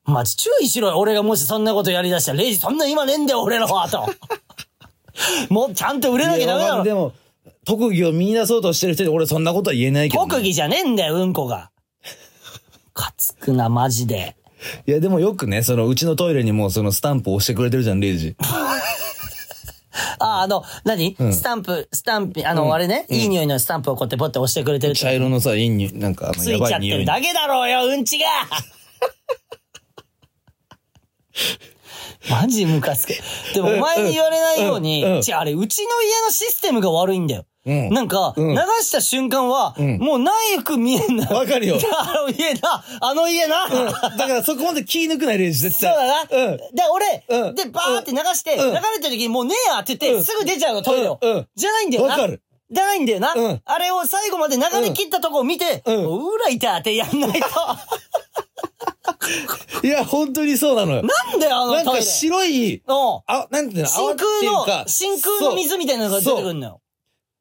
マジ注意しろよ、俺がもしそんなことやりだしたら、レイジそんな今ねえんだよ、俺のは、と。もうちゃんと売れなきゃダメだろ。でも、特技を見出そうとしてる人に俺そんなことは言えないけどね、特技じゃねえんだよ、うんこが。かつくな、マジで。いや、でもよくね、その、うちのトイレにもそのスタンプを押してくれてるじゃん、レイジ。あ、あの、何、んスタンプ、スタンプ、あの、あれね、いい匂いのスタンプをこうやってポッて押してくれてる茶色のさ、いいに、なんか、あの、ついちゃって。るだけだろうよ、うんちが マジムカつく。でもお前に言われないように、うんうんあれ、うちの家のシステムが悪いんだよ。うんなんか、うん流した瞬間は、んもうナイフ見えんな。わかるよ あの家な、あの家な。だからそこまで気抜くない練習絶そう対。だな。うん。で、俺、うんで、バーって流して、うん流れてる時にもうねえやって言って、うんすぐ出ちゃうの、トイレを。じゃないんだよな。わかる。じゃないんだよな。うんあれを最後まで流れ切ったとこを見て、うんうらいたってやんないと。いや、本当にそうなのよ。なんだよ、あのトイレ？なんか白い、うん。あ、なんていうの、真泡っていう空かの、真空の水みたいなのが出てくるのよ。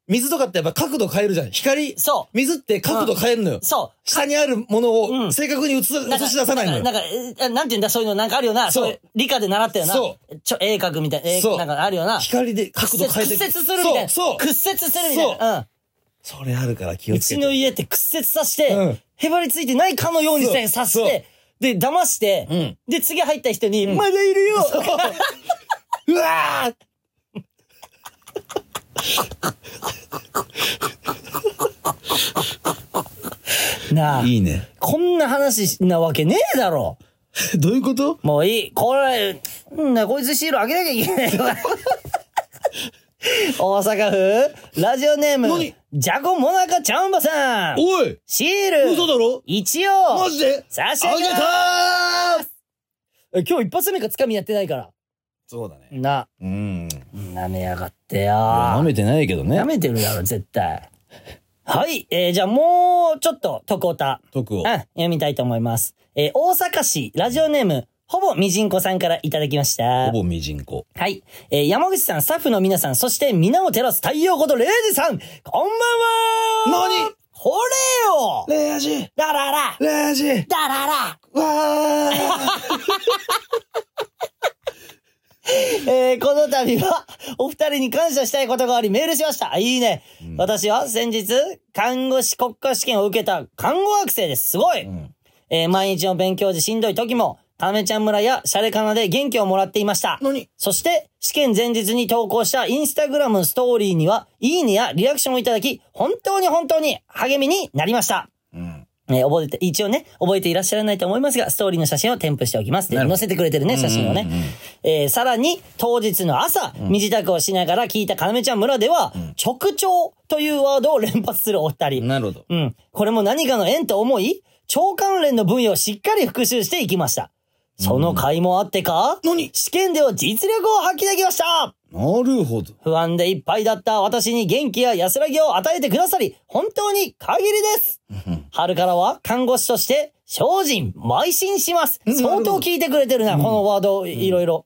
水とかってやっぱ角度変えるじゃん。光、そう。水って角度変えるのよ。そ下にあるものうんを正確に映すう。映し出さないのよ。なんか、なんかえなんていうんだ、そういうのなんかあるよな。そうそういう理科で習ったよな。。そうちょ、鋭角みたいな、えそうなんかあるよな。光で角度変えて屈折するみたいな。そう、そう。屈折するみたいな。うん。それあるから気をつけて。うちの家って屈折させて、うんへばりついてないかのようにしてそうさせそうて、で、騙して、うん。で、次入った人に、まだいるよ。う。わー。なあ、いいね。こんな話なわけねえだろ。どういうこと？もういい。これ、んな、こいつシールあげなきゃいけない。大阪府、ラジオネーム。何、ジャコモナカちゃんばさん。おいシール、嘘だろ？一応、マジで？差し上げたますーえ今日一発目かつかみやってないから。そうだね。な、うん。舐めやがってよ舐めてないけどね舐。めてるだろ、絶対。はい。えー、じゃあもうちょっと、徳田。徳をうん、。読みたいと思います。えー、大阪市、ラジオネーム、ほぼみじんこさんからいただきました。ほぼミジンコ。はい。えー、山口さん、スタッフの皆さん、そして皆を照らす太陽ことレイジさん、こんばんは何？これよレアジだららレアジだららわー えー、この度は、お二人に感謝したいことがありメールしました。あいいね。私は先日、看護師国家試験を受けた看護学生です。すごい、んえー毎日の勉強でしんどい時も、カメちゃん村やシャレカナで元気をもらっていました。何？そして、試験前日に投稿したインスタグラムストーリーには、いいねやリアクションをいただき、本当に本当に励みになりました。うん。えー覚えて、一応ね、覚えていらっしゃらないと思いますが、ストーリーの写真を添付しておきます。載せてくれてるね、写真をね。うんうんうんえーさらに、当日の朝、身支度をしながら聞いたかなめちゃん村では、直腸というワードを連発するお二人。なるほど。うん。これも何かの縁と思い、腸関連の分野をしっかり復習していきました。その甲斐もあってか、何？試験では実力を発揮できましたなるほど。不安でいっぱいだった私に元気や安らぎを与えてくださり、本当に限りです。春からは看護師として精進、邁進します。うん相当聞いてくれてるな、このワード、いろいろ。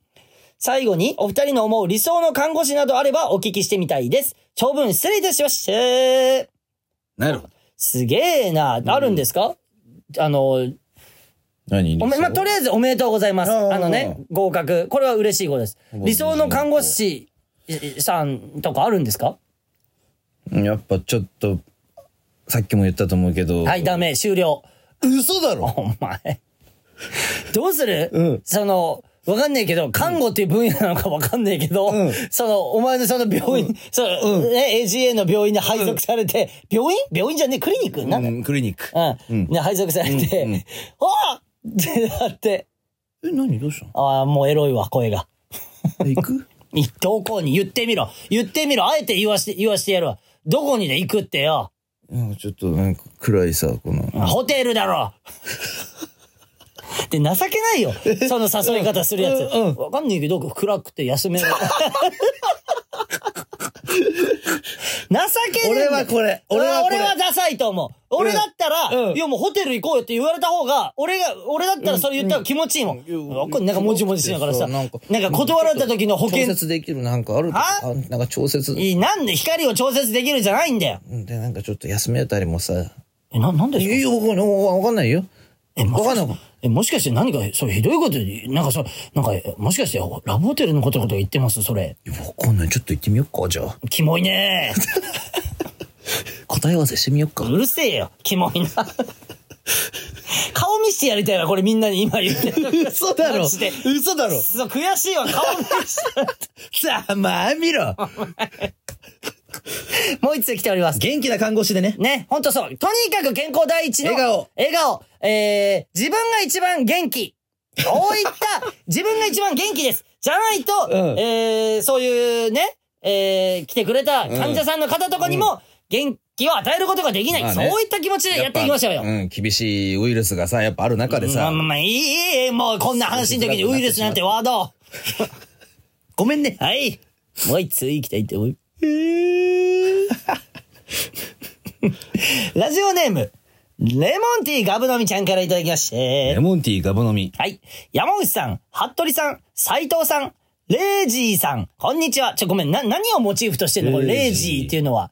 最後に、お二人の思う理想の看護師などあればお聞きしてみたいです。長文失礼いたしました。なるほど。すげえな、あるんですか、あの、何おめ、まあ、とりあえずおめでとうございます。あああのね、合格。これは嬉しいことです。ぼ理想の看護師さんとかあるんですか？やっぱちょっと、さっきも言ったと思うけど。はい、ダメ、終了。嘘だろ。お前。どうする、うん。その、わかんねえけど、看護っていう分野なのかわかんねえけど、うん。その、お前のその病院、その、ね、AGA の病院で配属されて、病院？病院じゃねえ、クリニック？なんだ、うん、クリニック。うん、うん。ね、配属されて、うんうん。あっ てなって、え、何？どうしたああ、もうエロいわ、声が。の行く？いどこに？言ってみろ。言ってみろ。あえて言わして、言わしてやるわ。どこにで行くってよ。ちょっとなんか暗いさ、この。ホテルだろで、情けないよ。その誘い方するやつ。うんうんわかんねえけど、暗くて休める。情 けねえ俺はこれ。俺はこれ。俺はダサいと思う。俺だったら、うん。いやもうホテル行こうよって言われた方が、俺が、俺だったらそれ言ったら気持ちいいもん。うん。わかんなんかもじもじしながらさ、ななんんかか断られた時の保調険、節できるなんかあるあなんか調節。いい、なんで光を調節できるじゃないんだよ。で、なんかちょっと休めたりもさ。え、な、なんでいやいや、わかんない。わかんないよ。え、わかんない。て、え、もしかして何か、そう、ひどいこと、なんかそう、なんか、もしかして、ラブホテルのことのこと言ってます？それ。いやわかんない。ちょっと行ってみよっか、じゃあ。キモいね 答え合わせしてみよっか。うるせえよ、キモいな。顔見してやりたいわ、これみんなに今言ってる。嘘だろ嘘だろそう、悔しいわ、顔見して。さあ、まあ見ろ もう一つ来ております。元気な看護師でね。ね、ほんとそう。とにかく健康第一の。笑顔。笑顔。えー、自分が一番元気。そういった、自分が一番元気です。じゃないと、うんえー、そういうね、えー、来てくれた患者さんの方とかにも、元気を与えることができない。まあねそういった気持ちでやっていきましょうよ。うん、厳しいウイルスがさ、やっぱある中でさまあ、まあまあ、いい、もうこんな話の時にウイルスなんてワード。ごめんね。はい。もう一通行きたいと思い。ラジオネーム、レモンティーガブ飲みちゃんからいただきまして。レモンティーガブ飲み。はい。山口さん、服部さん、斉藤さん、レイジーさん、こんにちは。ちょ、ごめん、な、何をモチーフとしてんの？これ、レイジーっていうのは。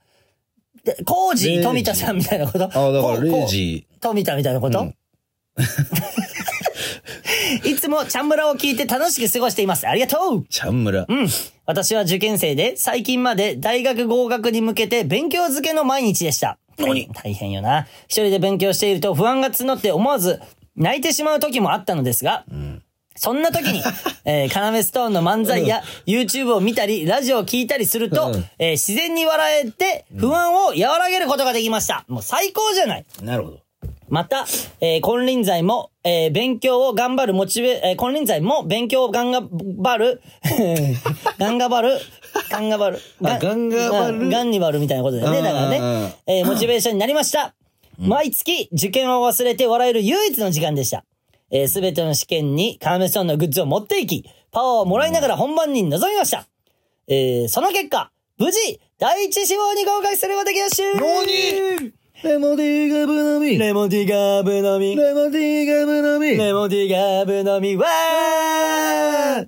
でコージー富田さんみたいなこと？ああ、だからこレイジこ富田みたいなこと、うん いつもチャンブラを聞いて楽しく過ごしています。ありがとうー、チャンムラ。うん。私は受験生で、最近まで大学合格に向けて勉強漬けの毎日でした。何？大変よな。一人で勉強していると不安が募って思わず泣いてしまう時もあったのですが、そんな時に、えー、カナメストーンの漫才や YouTube を見たり、ラジオを聞いたりすると、うんえー自然に笑えて不安を和らげることができました。もう最高じゃない。なるほど。また、えー金輪際も、えー勉強を頑張るモチベ、えー金輪際も勉強を頑張る、頑張る、頑張る、あガンガバル？うんガンニバルみたいなことだよね。だからね、えーモチベーションになりました。毎月、受験を忘れて笑える唯一の時間でした。えすべての試験にカーメストーンのグッズを持っていき、パワーをもらいながら本番に臨みました。えーその結果、無事、第一志望に合格することができました何レモンティーガブ飲み。レレモンティーガーブ飲み。モンティーガブ飲み。レモンティーガーブ飲みわー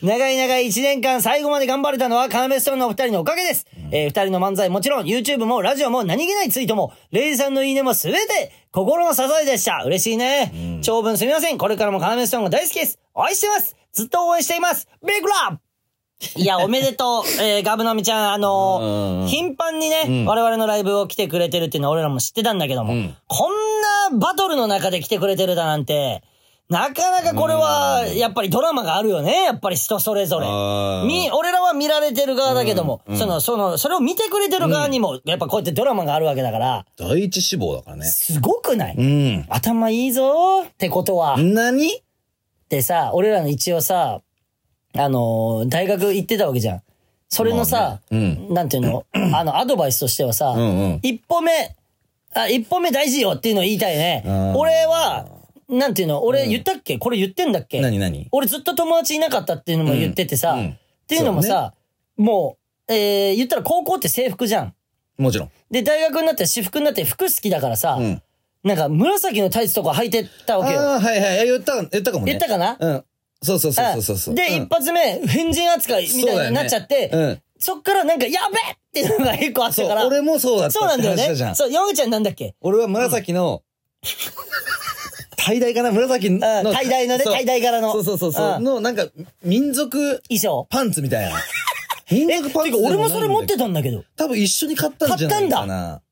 長い長い一年間最後まで頑張れたのはカナメストーンのお二人のおかげです。えー二人の漫才もちろん YouTube もラジオも何気ないツイートも、レイジさんのいいねもすべて心の支えでした。嬉しいね。長文すみません。これからもカナメストーンが大好きです。応援してます。ずっと応援しています。ビッグラブいや、おめでとう、えー、ガブのみちゃん、あのーうん。頻繁にね、うん。我々のライブを来てくれてるっていうのは俺らも知ってたんだけども、うん。こんなバトルの中で来てくれてるだなんて、なかなかこれは、やっぱりドラマがあるよね。やっぱり人それぞれ。あ。ーみ、俺らは見られてる側だけども、その、その、それを見てくれてる側にも、やっぱこうやってドラマがあるわけだから、第一志望だからね。すごくない、うん。頭いいぞーってことは。何？でさ、俺らの一応さ、あのー大学行ってたわけじゃん。それのさ、まあねなんていうの、あの、アドバイスとしてはさ、うんうん一歩目、あ、一歩目大事よっていうのを言いたいねあ。ー俺は、なんていうの、俺言ったっけ、これ言ってんだっけ？何何？俺ずっと友達いなかったっていうのも言っててさ、うんうんっていうのもさ、もう、えー、言ったら高校って制服じゃん。もちろん。で、大学になって私服になって服好きだからさ、うん。なんか紫のタイツとか履いてったわけよ。ああ、はいはい。言った、言ったかもね。言ったかな？うん。そうそうそうそうそう。で、うん一発目、変人扱いみたいになっちゃって、そうだよねそっからなんか、やべえっていうのが一個あったから。、俺もそうだったそうなんだよね。そう、山口ちゃんなんだっけ？俺は紫の、tie かな紫の。うん tie ね、そうタイダイ柄の。そうそうそうそう。んの、なんか、民族衣装。パンツみたいな。民 え、族パンツ俺もそれ持ってた。たんだけど。多分一緒に買ったんじゃないか買ったな。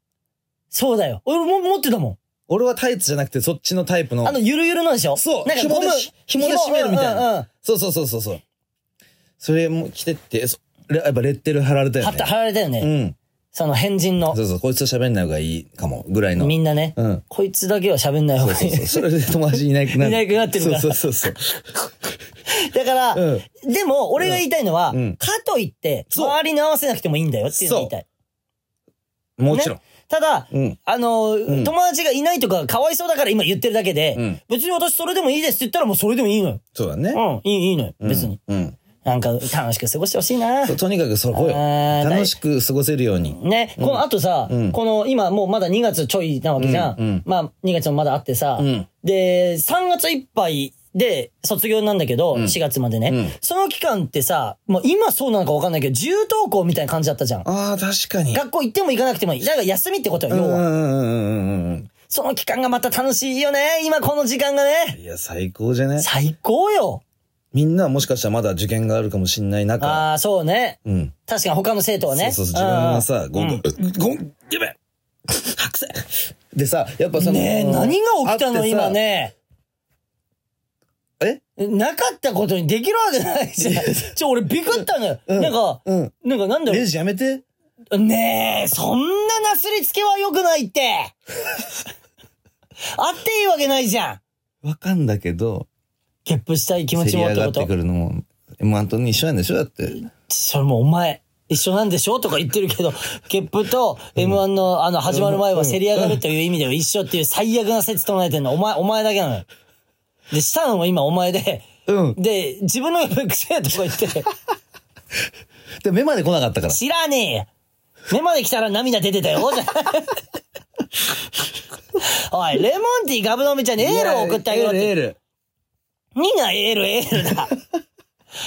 そうだよ。俺も持ってたもん。俺はタイツじゃなくてそっちのタイプの。あの、ゆるゆるのでしょ？そう。なんか紐でし、紐で締めるみたいうんうんうんな。そうそうそうそうそう。それも着てって、そやっぱレッテル貼られたよね。貼った、貼られたよね。うん。その変人のそ。うそう、こいつと喋んない方がいいかも、ぐらいの。みんなね、うんこいつだけは喋んない方がいい。そうそう。それで友達いなくなる。いなくなってるからそうそうそうだから、うでも、俺が言いたいのは、うんかといって、そう周りに合わせなくてもいいんだよっていうのを言いたい。そう。もちろん。ただ、うんあの、ん友達がいないとかかわいそうだから今言ってるだけで、うん別に私それでもいいですって言ったらもうそれでもいいのよ。そうだね。うん、いい、いいのよ。うん別に。。うん。なんか楽しく過ごしてほしいな。そうとにかくそこよ。あー楽しく過ごせるように。ね、この、あとさ、うんこの、今もうまだ2月ちょいなわけじゃん。うんうんまあ、2月もまだあってさ、うんで、3月いっぱいで卒業なんだけど、4月までね、うんその期間ってさ、もう今そうなのかわかんないけど、自由登校みたいな感じだったじゃん。ああ、確かに。学校行っても行かなくてもいい。だから休みってことよ、要は。うんうんうんうんうんその期間がまた楽しいよね。今この時間がうん。ね。いや、最高じゃね最高よ。みんなはもしかしたらまだ受験があるかもしんない中。ああ、そうね。うん。確かに他の生徒はね。そうそう、自分がさ、ご、うんご、ご、やべ 白線でさ、やっぱその、ねえ、何が起きたの今。ね。え？なかったことにできるわけないじゃん。ちょ、俺ビクったのよ。うんなんか、うん。なんかなんだろレジやめて。う。ねえ、そんななすりつけは良くないって。あっていいわけないじゃん。わかんだけど、ゲップしたい気持競ちり上がってもってくるのも、M1 と一緒なんでしょ？だって。それもうお前、一緒なんでしょ？とか言ってるけど、ゲップと M1 のあの始まる前は競り上がるという意味では一緒っていう最悪な説唱えてんの。お前、お前だけなのよ。で、したのも今お前で、うん。で、自分のゲップ癖とか言って、で、目まで来なかったから。知らねえよ目まで来たら涙出てたよ。じ ゃおい、レモンティーガブ飲みちゃんにエールを送ってあげろって。エールエール。何がエールエールだ。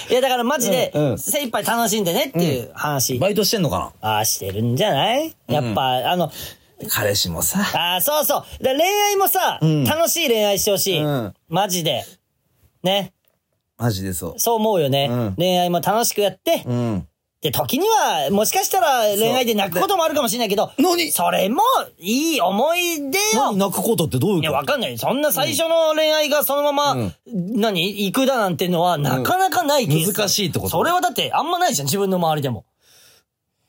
いや、だからマジでうんう、ん精一杯楽しんでねっていう話。バイトしてんのかああ、してるんじゃない？やっぱ、あの、な彼氏もさ。ああ、そうそう。で恋愛もさ、ん楽しい恋愛してほしい。うんマジで。ね。マジでそう。そう思うよね。うん恋愛も楽しくやって、うん。で、時には、もしかしたら恋愛で泣くこともあるかもしれないけど、何？それも、いい思い出よ何？泣くことってどういういや、こわかんない。そんな最初の恋愛がそのまま、うん何？行くだなんてのは、なかなかないケース。難しいってこと？それはだって、あんまないじゃん、自分の周りでも。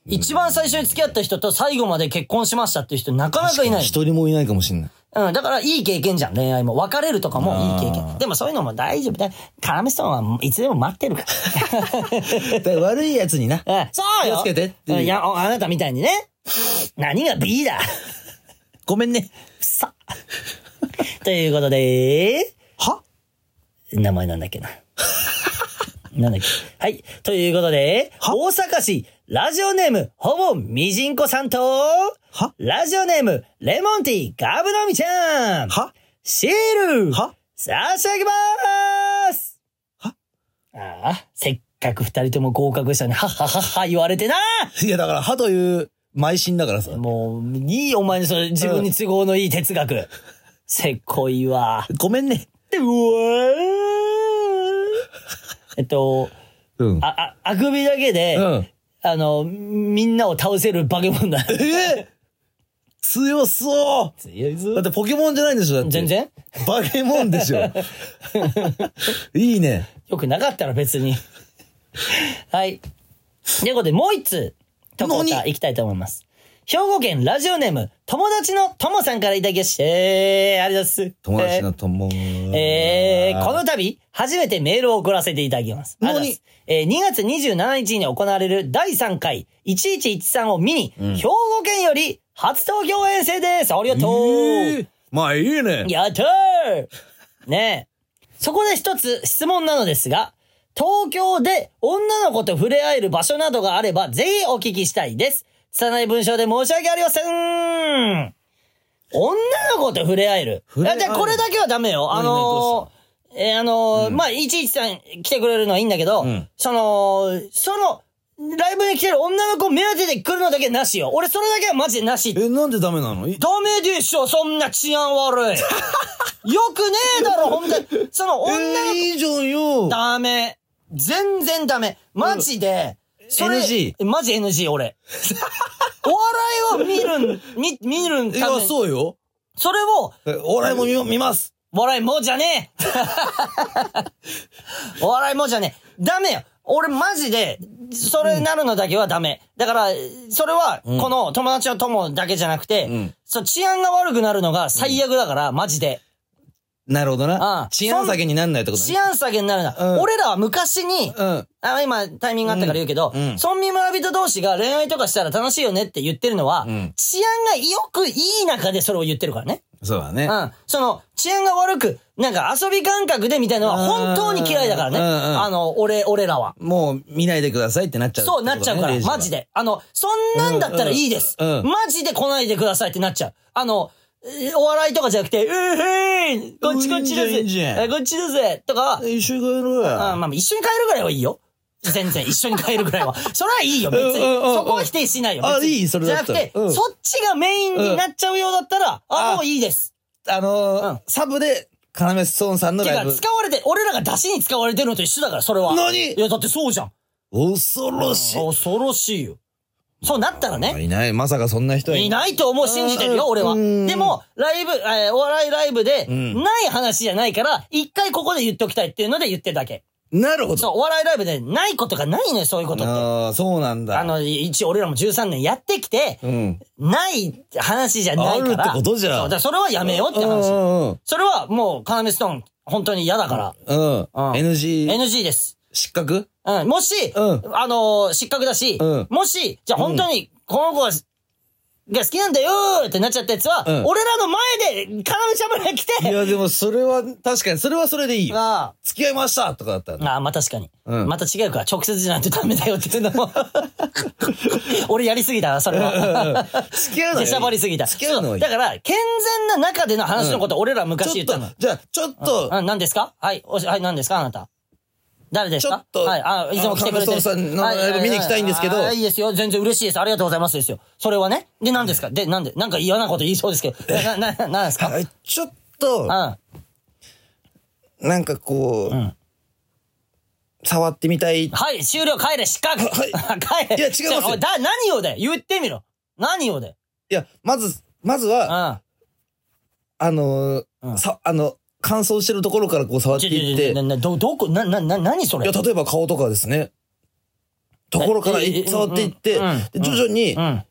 一番最初に付き合った人と最後まで結婚しましたっていう人なかなかいない。一人もいないかもしんない。うん、だからいい経験じゃん、恋愛も。別れるとかもいい経あ験。ーでもそういうのも大丈夫だ。カラメストーンはいつでも待ってるから。で悪い奴にな。うんそうよ気をつけてっていううんいや、おあなたみたいにね。何が B だごめんね。さ。ということで、は？名前なんだっけな。なんだっけ。はい。ということで、大阪市、ラジオネーム、ほぼみじんこさんと、は？ラジオネーム、レモンティー、ガブのみちゃん、は？シール、は？差し上げまーすは？ああ、せっかく二人とも合格したのに、はっはっはっは言われてないや、だから、歯という、邁進だからさ。もう、いいお前のそれ、自分に都合のいい哲学。せっこいわ。ごめんね。うわー えっと、うん。あ、あ、あくびだけで、うん。あの、みんなを倒せる化け物だ。え強そう強いぞだってポケモンじゃないんでしょだって。全。然バケモンでしょ。いいね。よくなかったら別に。はい。ということで、もう一つ、とこ行きたいと思います。兵庫県ラジオネーム、友達の友さんからいただきまして、ありがとうございます。友達の友。えー、この度、初めてメールを送らせていただきます。何ありえー、2月27日に行われる第3回1113を見に、兵庫県より初東京遠征です。ありがとう、えーまあいいね。やったーねえ。そこで一つ質問なのですが、東京で女の子と触れ合える場所などがあれば、ぜひお聞きしたいです。拙い文章で申し訳ありません。女の子と触れ合える。触れ合えるいやじゃあこれだけはダメよ。あのー、えーあのーまあ、いちいちさん来てくれるのはいいんだけど、んその、その、ライブに来てる女の子目当てで来るのだけなしよ。俺それだけはマジでなし。え、なんでダメなの？いダメでしょ、そんな治安悪い。よくねえだろ、ほんとに。その女のえー、いいじゃんよ。ダメ。全然ダメ。マジで。それ NG マジ NG、俺。お笑いを見るん、見、見るんいや。そうよ。それを、えお笑いも見見ます。笑いもじゃねえ お笑いもじゃねえダメよ俺マジで、それなるのだけはダメ。だから、それは、この友達の友だけじゃなくて、んそう、治安が悪くなるのが最悪だから、マジで。なるほどあなあ。治安下げになんないってことね。治安下げになるな。うん俺らは昔に、うん。あ今タイミングあったから言うけど、うんうん村民村人同士が恋愛とかしたら楽しいよねって言ってるのは、ん治安がよくいい中でそれを言ってるからね。そうだね。うん。その、治安が悪く、なんか遊び感覚でみたいなのは本当に嫌いだからね。うんうんあの、俺、俺らは。もう見ないでくださいってなっちゃう、そうなっちゃうから、マジ。で。あの、そんなんだったらいいです。うんうんうんマジで来ないでくださいってなっちゃう。あの、えーお笑いとかじゃなくて、うーへいこっちこっちだいいんじゃんいいんじゃんぜあこっちだぜとかは、一緒に帰ろうあや。まあ、一緒に帰るぐらいはいいよ。全然、一緒に帰るぐらいは。それはいいよ、別に。うんうんうんうんそこは否定しないよ。あ別にいいそれだったらじゃなくて、うんそっちがメインになっちゃうようだったら、あ、あもういいです。あのーうんサブで、カナメストーンさんのてか、ライブ。使われて、俺らが出汁に使われてるのと一緒だから、それは。何？いや、だってそうじゃん。恐ろしい。恐ろしいよ。そうなったらね。いない。まさかそんな人はいいないと思う、信じてるよ、うん俺は。うんでも、ライブ、えーお笑いライブで、んない話じゃないから、一回ここで言っておきたいっていうので言ってるだけ。なるほど。そう、お笑いライブでないことがないのよ、そういうことって。ああ、そうなんだ。あの、一応俺らも13年やってきて、うん。ない話じゃないから。あるってことじゃんそう、だそれはやめようってうん話。うんそれはもう、カナメストーン、本当に嫌だから。うん。うん。うん NG、NG です。失格？うん。もし、うんあのー失格だし、うんもし、じゃあ本当に、この子が、が好きなんだよーってなっちゃったやつは、うん俺らの前で、カナメちゃんまで来いて、や、でもそれは、確かに、それはそれでいいよ。あ付き合いましたとかだったら。あ、ああまあ確かに。うんまた違うから、直接じゃないとダメだよって言ってんのも。俺やりすぎたな、それは。付き合うの出しゃばりすぎた。付き合うのはいいそうだから、健全な中での話のこと、俺ら昔言ちょったの。、じゃあ、ちょっと、あ、何ですか？はい、おし、はい、何ですか？あなた。誰ですか？ちょっとはい、あ、いつも来てくれてあのカナメさんのライブ見に行きたいんですけどはいはいですよ。全然嬉しいです。ありがとうございますですよ。それはね。で、何ですか？で、なんで、なんか嫌なこと言いそうですけど。な、な、な、なんですか？はいちょっとう、ん。なんかこう、ん触ってみたい。はい、終了、帰れ、失格はい 帰れ。いや違いますよおだ、何をで言ってみろ。何をでいや、まず、まずうは、ん。あのさ、あの、乾燥してるところからこう触っていって、な、な、ど、どこ、な、な、な、何それ？いや、例えば顔とかですね。ところからええ触っていって、うんうんで徐々に、うん。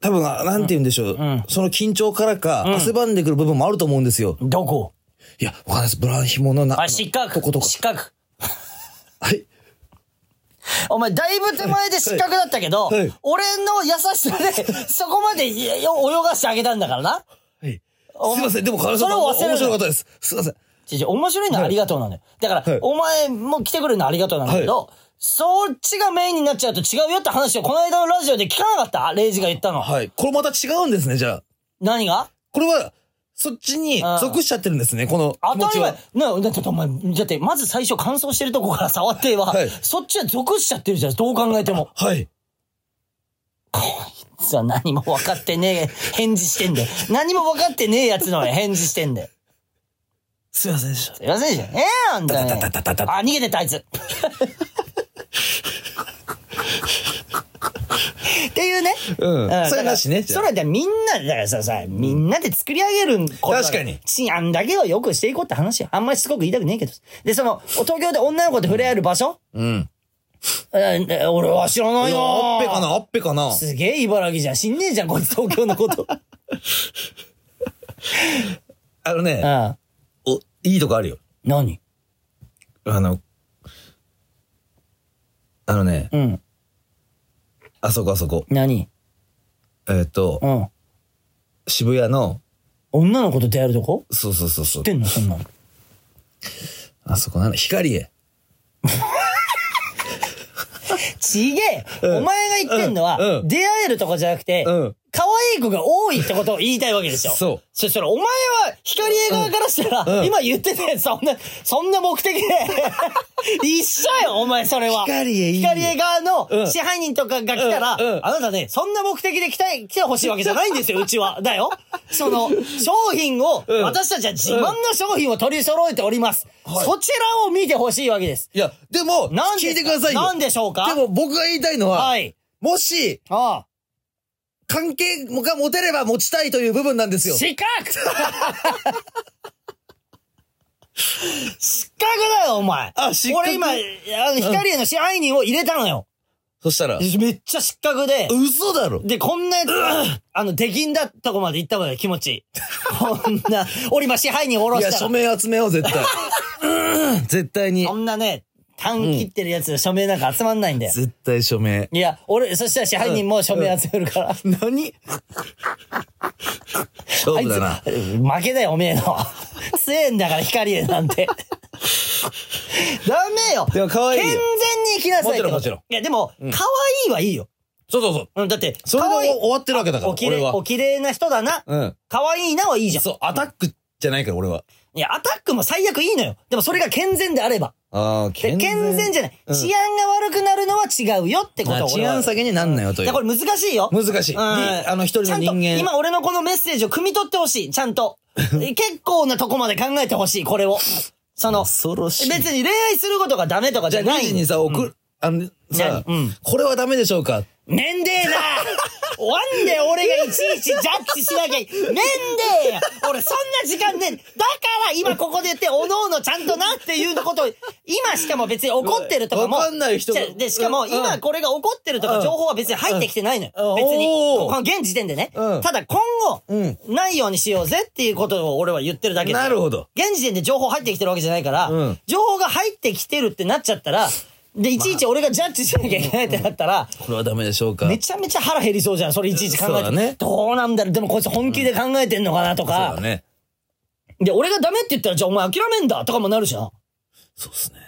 多分、あなんて言うんでしょう、んその緊張からか、汗ばんでくる部分もあると思うんですよ。どこ？いや、わかんないです。ブラウン紐のな、あ、失格とことか。失格はい。お前、だいぶ手前で失格だったけど、俺の優しさで、そこまで泳がしてあげたんだからな。すいません。でも、カナさん、それを忘れるな面白かったです。すいません。ちち面白いのはありがとうなのよ。だから、はいお前も来てくれるのはありがとうなんだけど、そっちがメインになっちゃうと違うよって話をこの間のラジオで聞かなかったレイジが言ったの。はい。これまた違うんですね、じゃあ。何が？これは、そっちにうん属しちゃってるんですね、この当たり前は。。な、だってお前、だってまず最初乾燥してるとこから触っては、はいそっちは属しちゃってるじゃん、どう考えても。はい。さあ何も分かってねえ、返事してんで。何も分かってねえやつの返事してんで。すいませんでした。すいませんじゃん。ええなんだよ、たたたたたたあ、逃げてったあいつ。っていうね。うんそれなしねそれはみんなで、だからさ、さ、みんなで作り上げること確かに治安だけをよくしていこうって話よ。あんまりしつこく言いたくねえけど。で、その、東京で女の子と触れ合える場所？うん。えー俺は知らないよあっぺかな、あっぺかな。すげえ茨城じゃん。知んねえじゃん、こいつ東京のこと。あのね、ああお、いいとこあるよ。何？あの、あのね、うん。あそこあそこ。何？えっと、うん。渋谷の、女の子と出会えるとこ？そうそうそうそう知っ。てんのそんなの。あそこなの、光へ。ちげえ、うん。お前が言ってんのは、出会えるとこじゃなくて、うん可愛い子が多いってことを言いたいわけですよ。そうそしたら、お前は、光映画からしたら、うん今言ってたやつ、そんな、そんな目的で、一緒よ、お前、それは。光へい光映画のうん支配人とかが来たら、うんうんあなたね、そんな目的で来たい、来てほしいわけじゃないんですよ、うちは。だよ。その、商品を、うん私たちは自慢の商品を取り揃えております。はいそちらを見てほしいわけです。いや、でも、なんで聞いてくださいよ。なんでしょうか？でも僕が言いたいのは、はい。もし、ああ。関係が持てれば持ちたいという部分なんですよ。失格失格だよ、お前。あ失格？俺今、あの、光への支配人を入れたのよ。そしたら、めっちゃ失格で、嘘だろ。で、こんなやつ、あの、出禁だったとこまで行ったことよ、気持ち。こんな、俺今支配人下ろいや、したら。署名集めよう、絶対。絶対にそ。んなね、単切ってるやつ、署名なんか集まんないんだよ。絶対署名。いや、俺、そしたら支配人も署名集めるから。何？勝負だな。負けだよ、おめえの。強えんだから、光へなんて。ダメよ。でも可愛いよ健全に生きなさいもちろんもちろんいや、でも、可愛いはいいよ。そうそうそう。うん、だって、それで終わってるわけだからお綺麗な人だな。うん。可愛いなはいいじゃん。そう、アタックじゃないから、俺は。いや、アタックも最悪いいのよ。でもそれが健全であれば。ああ、で健全じゃない。うん治安が悪くなるのは違うよってことをあ治安下げになんなよといういや、これ難しいよ。難しい。うんあの、一人の人ちゃんと間。今俺のこのメッセージを汲み取ってほしい。ちゃんと。え 結構なとこまで考えてほしい、これを。その、恐ろしい。別に恋愛することがダメとかじじゃあ、ゃない。レイジにさ、送る、あの、さ何？うん、これはダメでしょうか？めんでえななんで俺がいちいちジャッジしなきゃいけねんで。俺そんな時間ねだから今ここで言って、おのおのちゃんとなっていうことを、今しかも別に怒ってるとかも。わかんない人で、しかもうん今これが怒ってるとか情報は別に入ってきてないのよ。うん別に。この現時点でね。うん。ただ今後、うんないようにしようぜっていうことを俺は言ってるだけで。なるほど。現時点で情報入ってきてるわけじゃないから、うん。情報が入ってきてるってなっちゃったら、で、いちいち俺がジャッジしなきゃいけないってなったら、これはダメでしょうか。めちゃめちゃ腹減りそうじゃん。それいちいち考えて。そうだねどうなんだろう。でもこいつ本気で考えてんのかなとそうかだ。ね。で、俺がダメって言ったら、じゃあお前諦めんだとかもなるしな。そうっすね。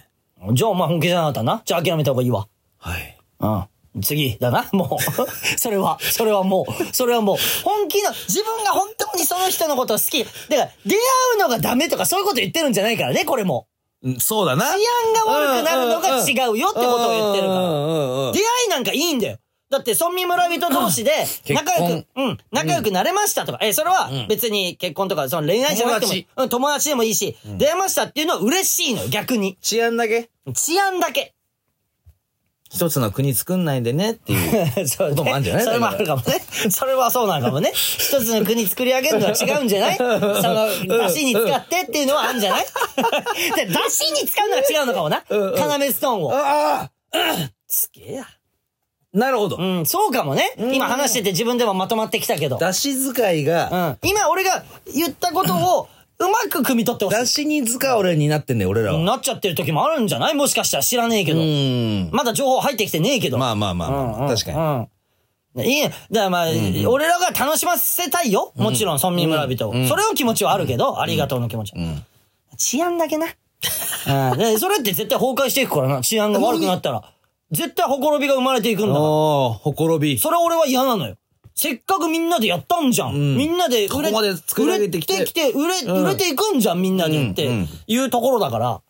じゃあお前本気じゃなかったな。じゃあ諦めた方がいいわ。はい。うん。次だな。もう。それは、それはもう、それはもう、本気の、自分が本当にその人のことを好き。だから、出会うのがダメとかそういうこと言ってるんじゃないからね、これも。うんそうだな。治安が悪くなるのが違うよってことを言ってるから。ら出会いなんかいいんだよ。だって、村民村人同士で、仲良結く、うん、仲良くなれましたとか、え、それは別に結婚とか、その恋愛じゃなくてもうん、友達でもいいし、出会いましたっていうのは嬉しいのよ、逆に。治安だけ？治安だけ。一つの国作んないでねっていう。こともあるんじゃない？それもあるかもね。それはそうなのかもね。一つの国作り上げるのは違うんじゃない？その、出汁に使ってっていうのはあるんじゃない？で、出汁に使うのは違うのかもな？うんうんカナメストーンを。ああすげえや。なるほど。うん、そうかもね。今話してて自分でもまとまってきたけど。出し使いが、うん。今俺が言ったことをうまく汲み取ってほし出しに使俺になってんね俺らい。は。なっちゃってる時もあるんじゃないもしかしたら知らねえけど。うん。まだ情報入ってきてねえけど。まあまあまあまあ、確かに。に。いいね。だからまあ、俺らが楽しませたいよ。もちろん、村民村人を。それの気持ちはあるけど、ありがとうの気持ちは。治安だけな。うんでそれって絶対崩壊していくからな。治安が悪くなったら。絶対ほころびが生まれていくんだから。ほころび。それ俺は嫌なのよ。せっかくみんなでやったんじゃん。んみんなで売れここまで作り上げてきて売れてきて、売れ、うん売れていくんじゃん、みんなでってうんうんいうところだから。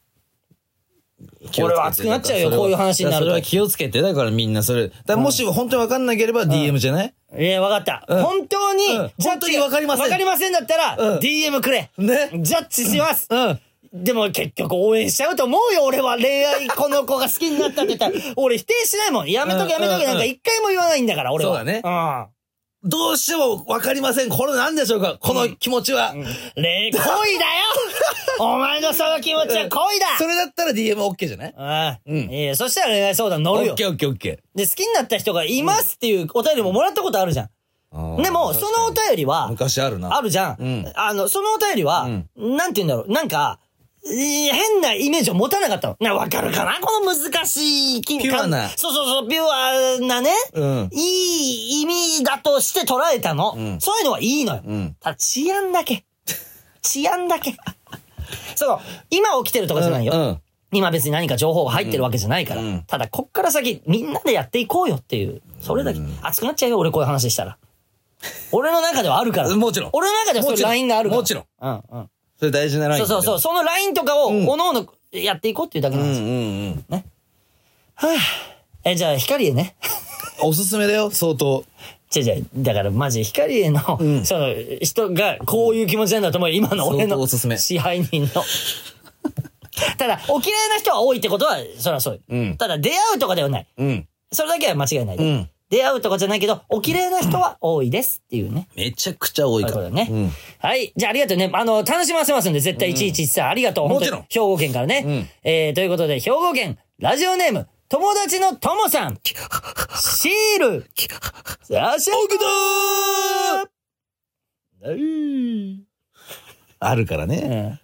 俺は熱くなっちゃうよこういう話になるとそれは気をつけて。だからみんなそれ。だからもし本当にわかんなければ DM じゃない？いや、わかった。うん本当にうん、ジャッジ本当にわかりませんわかりませんだったら、うん DM くれ。ね。ジャッジします。うん。でも結局応援しちゃうと思うよ、俺は。恋愛、この子が好きになったって言ったら。俺否定しないもん。やめとけやめとけなんか一回も言わないんだから、俺は。そうだねうん。どうしてもわかりません。これなんでしょうか？この気持ちは。恋、恋だよ お前のその気持ちは恋だ それだったら DM OK じゃない？ああ、うんいや、そしたら恋愛相談乗るよ。?OK、OK、OK。で、好きになった人がいますっていうお便りももらったことあるじゃん。でも、そのお便りは、昔あるな。あるじゃん。うんあの、そのお便りは、なんて言うんだろう？なんか、えー変なイメージを持たなかったの。な、わかるかな？この難しい、ピピュアなそうそうそう、ピュアなね、うんいい意味だとして捉えたの。んそういうのはいいのよ。うんただ治安だけ。治安だけ。そう、今起きてるとかじゃないよ。うん。今別に何か情報が入ってるわけじゃないから。うんただ、こっから先、みんなでやっていこうよっていう。それだけ。熱くなっちゃうよ、俺こういう話したら。俺の中ではあるから。もちろん俺の中ではそういうラインがあるから。もちろん。うんうん。それ大事なライン。そうそうそう。そのラインとかを、んおのおのやっていこうっていうだけうなんですよ。んうんうん。はぁ。え、じゃあ、光へね。おすすめだよ、相当。違う違う。だから、マジ、光への、その、人が、こういう気持ちなんだと思うよ。今の俺の相当おすすめ支配人の。ただ、お綺麗な人は多いってことは、そりゃそうよ。うんただ、出会うとかではない。うん。それだけは間違いないで。うん出会うとかじゃないけど、お綺麗な人は多いですっていうね。めちゃくちゃ多いから。ね。うん。はい。じゃあありがとうね。あの、楽しませますんで、絶対1113、ありがとう。もちろん本当に兵庫県からね。うんえー、ということで、兵庫県、ラジオネーム、友達のともさん。シール。差し奥上げあるからね。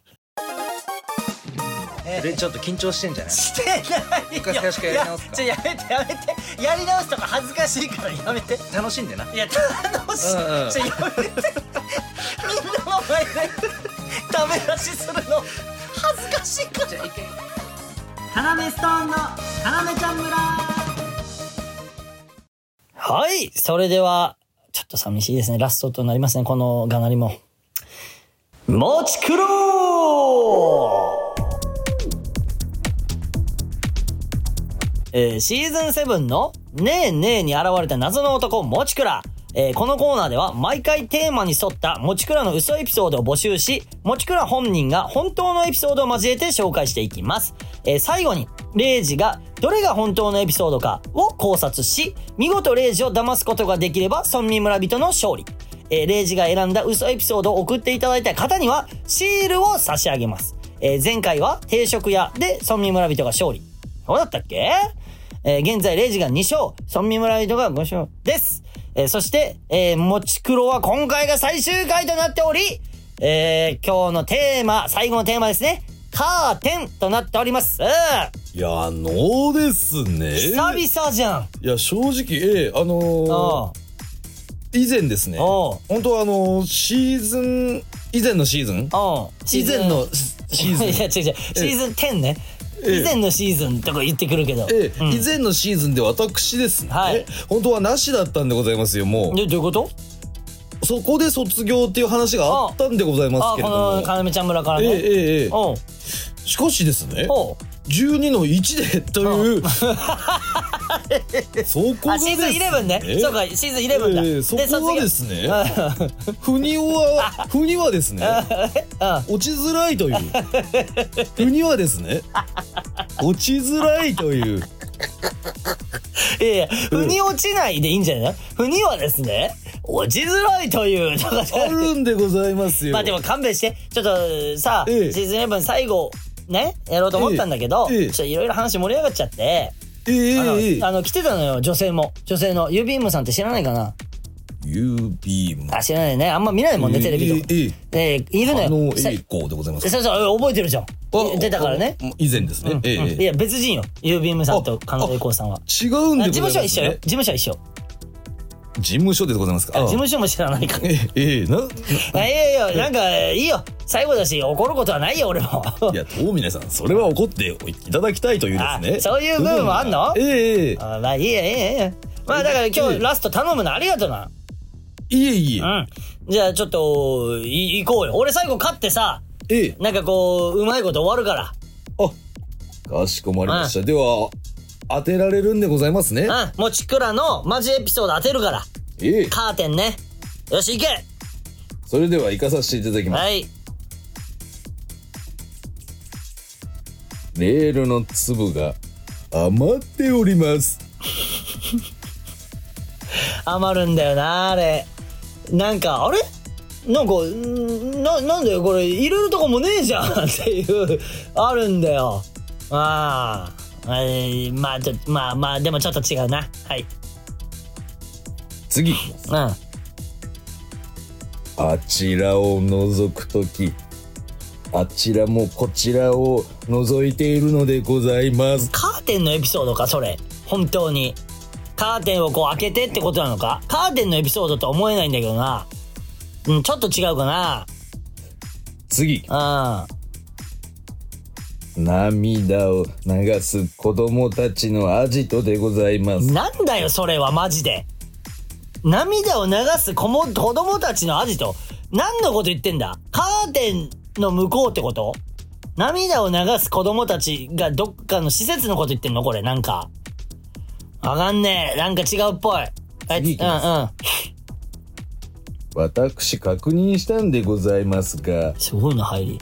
うんで、ちょっと緊張してんじゃない？してないよ。一回最初からやり直すかいやちょ、やめて、やめて。やり直すとか恥ずかしいからやめて。楽しんでな。いや、楽しい。うんうんちょ、やめて。みんなの前で、ダメ出しするの、恥ずかしいから。じゃあ一回。カナメストーンのカナメちゃん村はい。それでは、ちょっと寂しいですね。ラストとなりますね。このがなりも。もちくろうえーシーズン7のねえねえに現れた謎の男、もちくら。えーこのコーナーでは毎回テーマに沿ったもちくらの嘘エピソードを募集し、もちくら本人が本当のエピソードを交えて紹介していきます。えー最後に、レイジがどれが本当のエピソードかを考察し、見事レイジを騙すことができれば村民村人の勝利。えーレイジが選んだ嘘エピソードを送っていただいた方にはシールを差し上げます。えー前回は定食屋で村民村人が勝利。そうだったっけ？えー現在、レイジが2勝、村民村人が5勝です。えーそして、えー、もち黒は今回が最終回となっており、えー今日のテーマ、最後のテーマですね。カーテンとなっております。うんいや、あのですね。久々じゃん。いや、正直、ええあのーあ以前ですね。本当はあのーシーズン、以前のシーズン？以前のシーズン いや、違う違う。シーズン10ね。ええ。以前のシーズンとか言ってくるけど。ええ。うん。以前のシーズンで私ですね、はい。本当はなしだったんでございますよ、もで、どういうこと？う。そこで卒業っていう話があったんでございますあ、こけれども。の、かなめちゃん村からええね。ええええ。おう。しかしですね、おう12の1で という、そこがあ、シーズンです11ね。えそうか、シーズン11だ。ええそこがですね。卒 ふには、ふにはですね、業落ちづらいという。ふにはですね、落ちづらいという。いやいや、腑に落ちないでいいんじゃない腑にはですね、落ちづらいという、あるんでございますよ。まあでも勘弁して。ちょっとさ、ええ。シーズン11最後、ね、やろうと思ったんだけど、ええええちょっといろいろ話盛り上がっちゃって、ええあの、来てたのよ、女性も。女性の、ユービームさんって知らないかな？U ビーム。あ、知らないね。あんま見ないもんね、テレビとか。ええいるのあよ。さの栄光でございます。そうそう、覚えてるじゃん。出たからね。。あ以前ですね。いや、別人よ。ユービームさんとあ金田光さんは。違うんであ事務所は一緒よ。ね事務所は一緒。事務所でございますか？あ事務所も知らないから。ええええな。あいやいや、なんか、いいよ。最後だし、怒ることはないよ、俺も。いや、遠峰さん、それは怒っていただきたいというですね。あそういう部分もあんの？ええええあまあ、いいや、いいや、いいや。まあ、だから今ええ日ラスト頼むのありがとな。いえいえう。ん。じゃあ、ちょっと、い、行こうよ。俺最後勝ってさ、ええ。なんかこう、うまいこと終わるから。あ、かしこまりました。では、当てられるんでございますね。うん。もちくらのマジエピソード当てるから。ええ。カーテンね。よし、行けそれでは行かさせていただきます。はい。レールの粒が余っております。余るんだよな、あれ。なんか、あれ？なんか、んな、なんだよ、これ、入れるとこもねえじゃんっていう、あるんだよ。ああ。えーまあ、ちょまあまあ、でもちょっと違うな。はい。次。うん。あちらを覗くとき、あちらもこちらを覗いているのでございます。カーテンのエピソードか、それ。本当に。カーテンをこう開けてってことなのかカーテンのエピソードとは思えないんだけどな。うん、ちょっと違うかな。次。うん。涙を流す子供たちのアジトでございます。なんだよ、それはマジで。涙を流す子も子供たちのアジト。何のこと言ってんだ？カーテンの向こうってこと？涙を流す子供たちがどっかの施設のこと言ってんの？これ、なんか。わかんねえ。なんか違うっぽい。あ次行きますうんうん。私確認したんでございますが、すごいな、入り。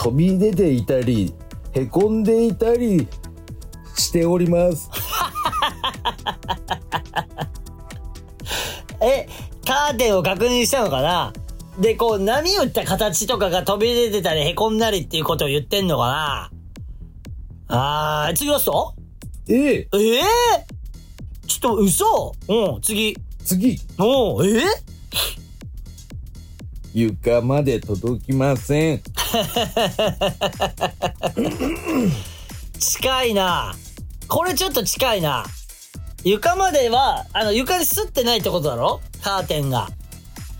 飛び出ていたり、へこんでいたりしております。え、カーテンを確認したのかな？で、こう、波打った形とかが飛び出てたり、凹んだりっていうことを言ってんのかな？あー、次ラストええ、ええ？ちょっと嘘。うん、次。次、おうえ？床まで届きません。近いな。これちょっと近いな。床までは、あの、床にすってないってことだろ？カーテンが。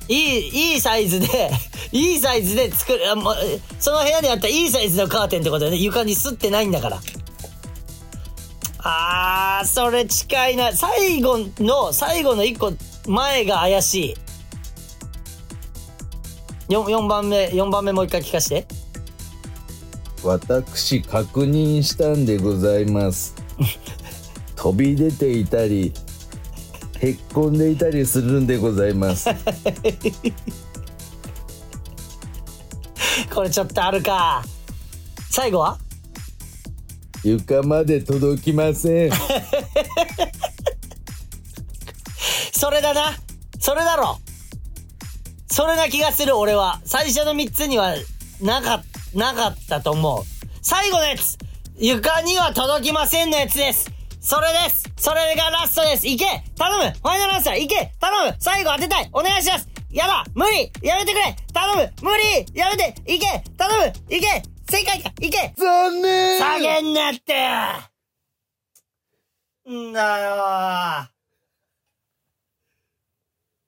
いい、いいサイズで、いいサイズで作る、あもうえその部屋にあったいいサイズのカーテンってことだよね。床にすってないんだから。あー、それ近いな。最後の、最後の一個前が怪しい。4, 4番目、4番目もう一回聞かして。私確認したんでございます。飛び出ていたり、へっこんでいたりするんでございます。これちょっとあるか。最後は？床まで届きません。それだな。それだろ。それな気がする、俺は。最初の3つには、なか、なかったと思う。最後のやつ。床には届きませんのやつです。それです。それがラストです。いけ。頼む。ファイナルアンサー。いけ。頼む。最後当てたい。お願いします。やだ。無理。やめてくれ。頼む。無理。やめて。いけ。頼む。いけ。正解か。いけ。残念。下げんなって。んだよ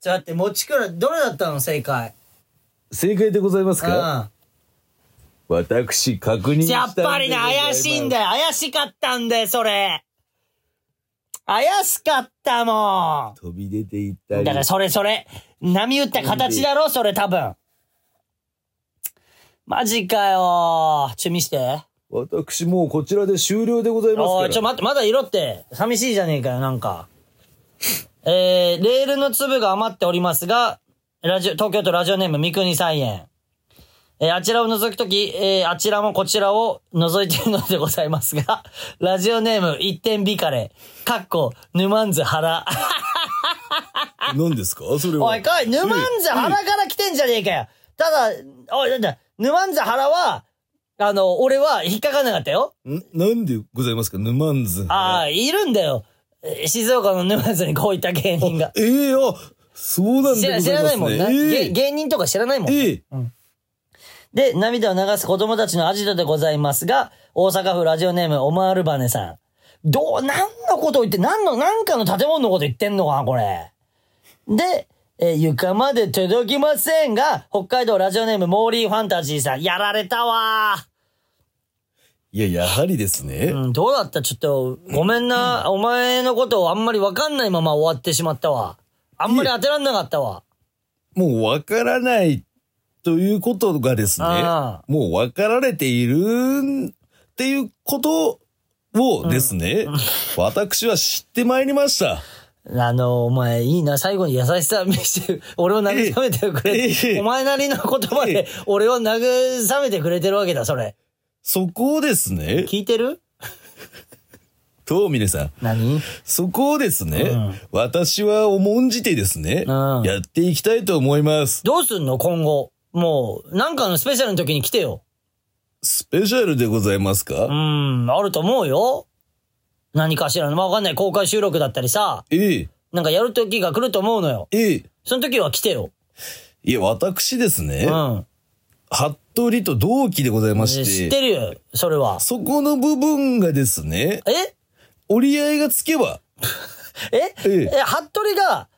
ちょっと待って、もちくら、どれだったの正解？正解でございますうか、私、確認ん。したんでやっぱりね、怪しいんだよ。怪しかったんだよ、それ。怪しかったも飛び出ていったん。り。だからそれそれ。波打った形だろ、それ多分。マジかよちょ、見して。私もうこちらで終了でございますから。おい、ちょ、待って、まだ色って、寂しいじゃねえかよ、なんか。えー、レールの粒が余っておりますが、ラジオ、東京都ラジオネーム三国菜園。えーあちらを覗くとき、えーあちらもこちらを覗いているのでございますが、ラジオネーム一点ビカレ、かっこ、ヌマンズ原。何ですか？それは。おい、かい、ヌマンズ原から来てんじゃねえかよ。ただ、おい、なんだ、ヌマンズ原は、あの、俺は引っかかんなかったよ。ん？なんでございますか？ヌマンズ。ああ、いるんだよ。えー静岡の沼津にこういった芸人が。ええあ、そうなんでご知らざいますね。知らないもんな、えげえ芸人とか知らないもん。ええで、涙を流す子供たちのアジトでございますが、大阪府ラジオネームオマールバネさん。どう、何のことを言って、何の、何かの建物のこと言ってんのかな、これ。で、えー床まで届きませんが、北海道ラジオネームモーリーファンタジーさん、やられたわいや、やはりですね。うん、どうだった？ちょっと、ごめんな。お前のことをあんまりわかんないまま終わってしまったわ。あんまり当てらんなかったわ。もうわからないということがですねあ、もう分かられているっていうことをですね、私は知ってまいりました。あの、お前、いいな、最後に優しさ見せて、俺を慰めてくれええお前なりの言葉で、俺を慰めてくれてるわけだ、それ。そこをですね、聞いてる？と、皆さん、何？そこをですね、うん私は重んじてですね、うんやっていきたいと思います。どうすんの？今後。もう、なんかのスペシャルの時に来てよ。スペシャルでございますか、うん、あると思うよ。何かしらの、まあ、わかんない公開収録だったりさ、ええ、なんかやる時が来ると思うのよ。ええ。その時は来てよ。いや、私ですね、うん。服部と同期でございまし、知っててるよ、それは。そこの部分がですね、え？折り合いがつけば、え？えええ、服部が、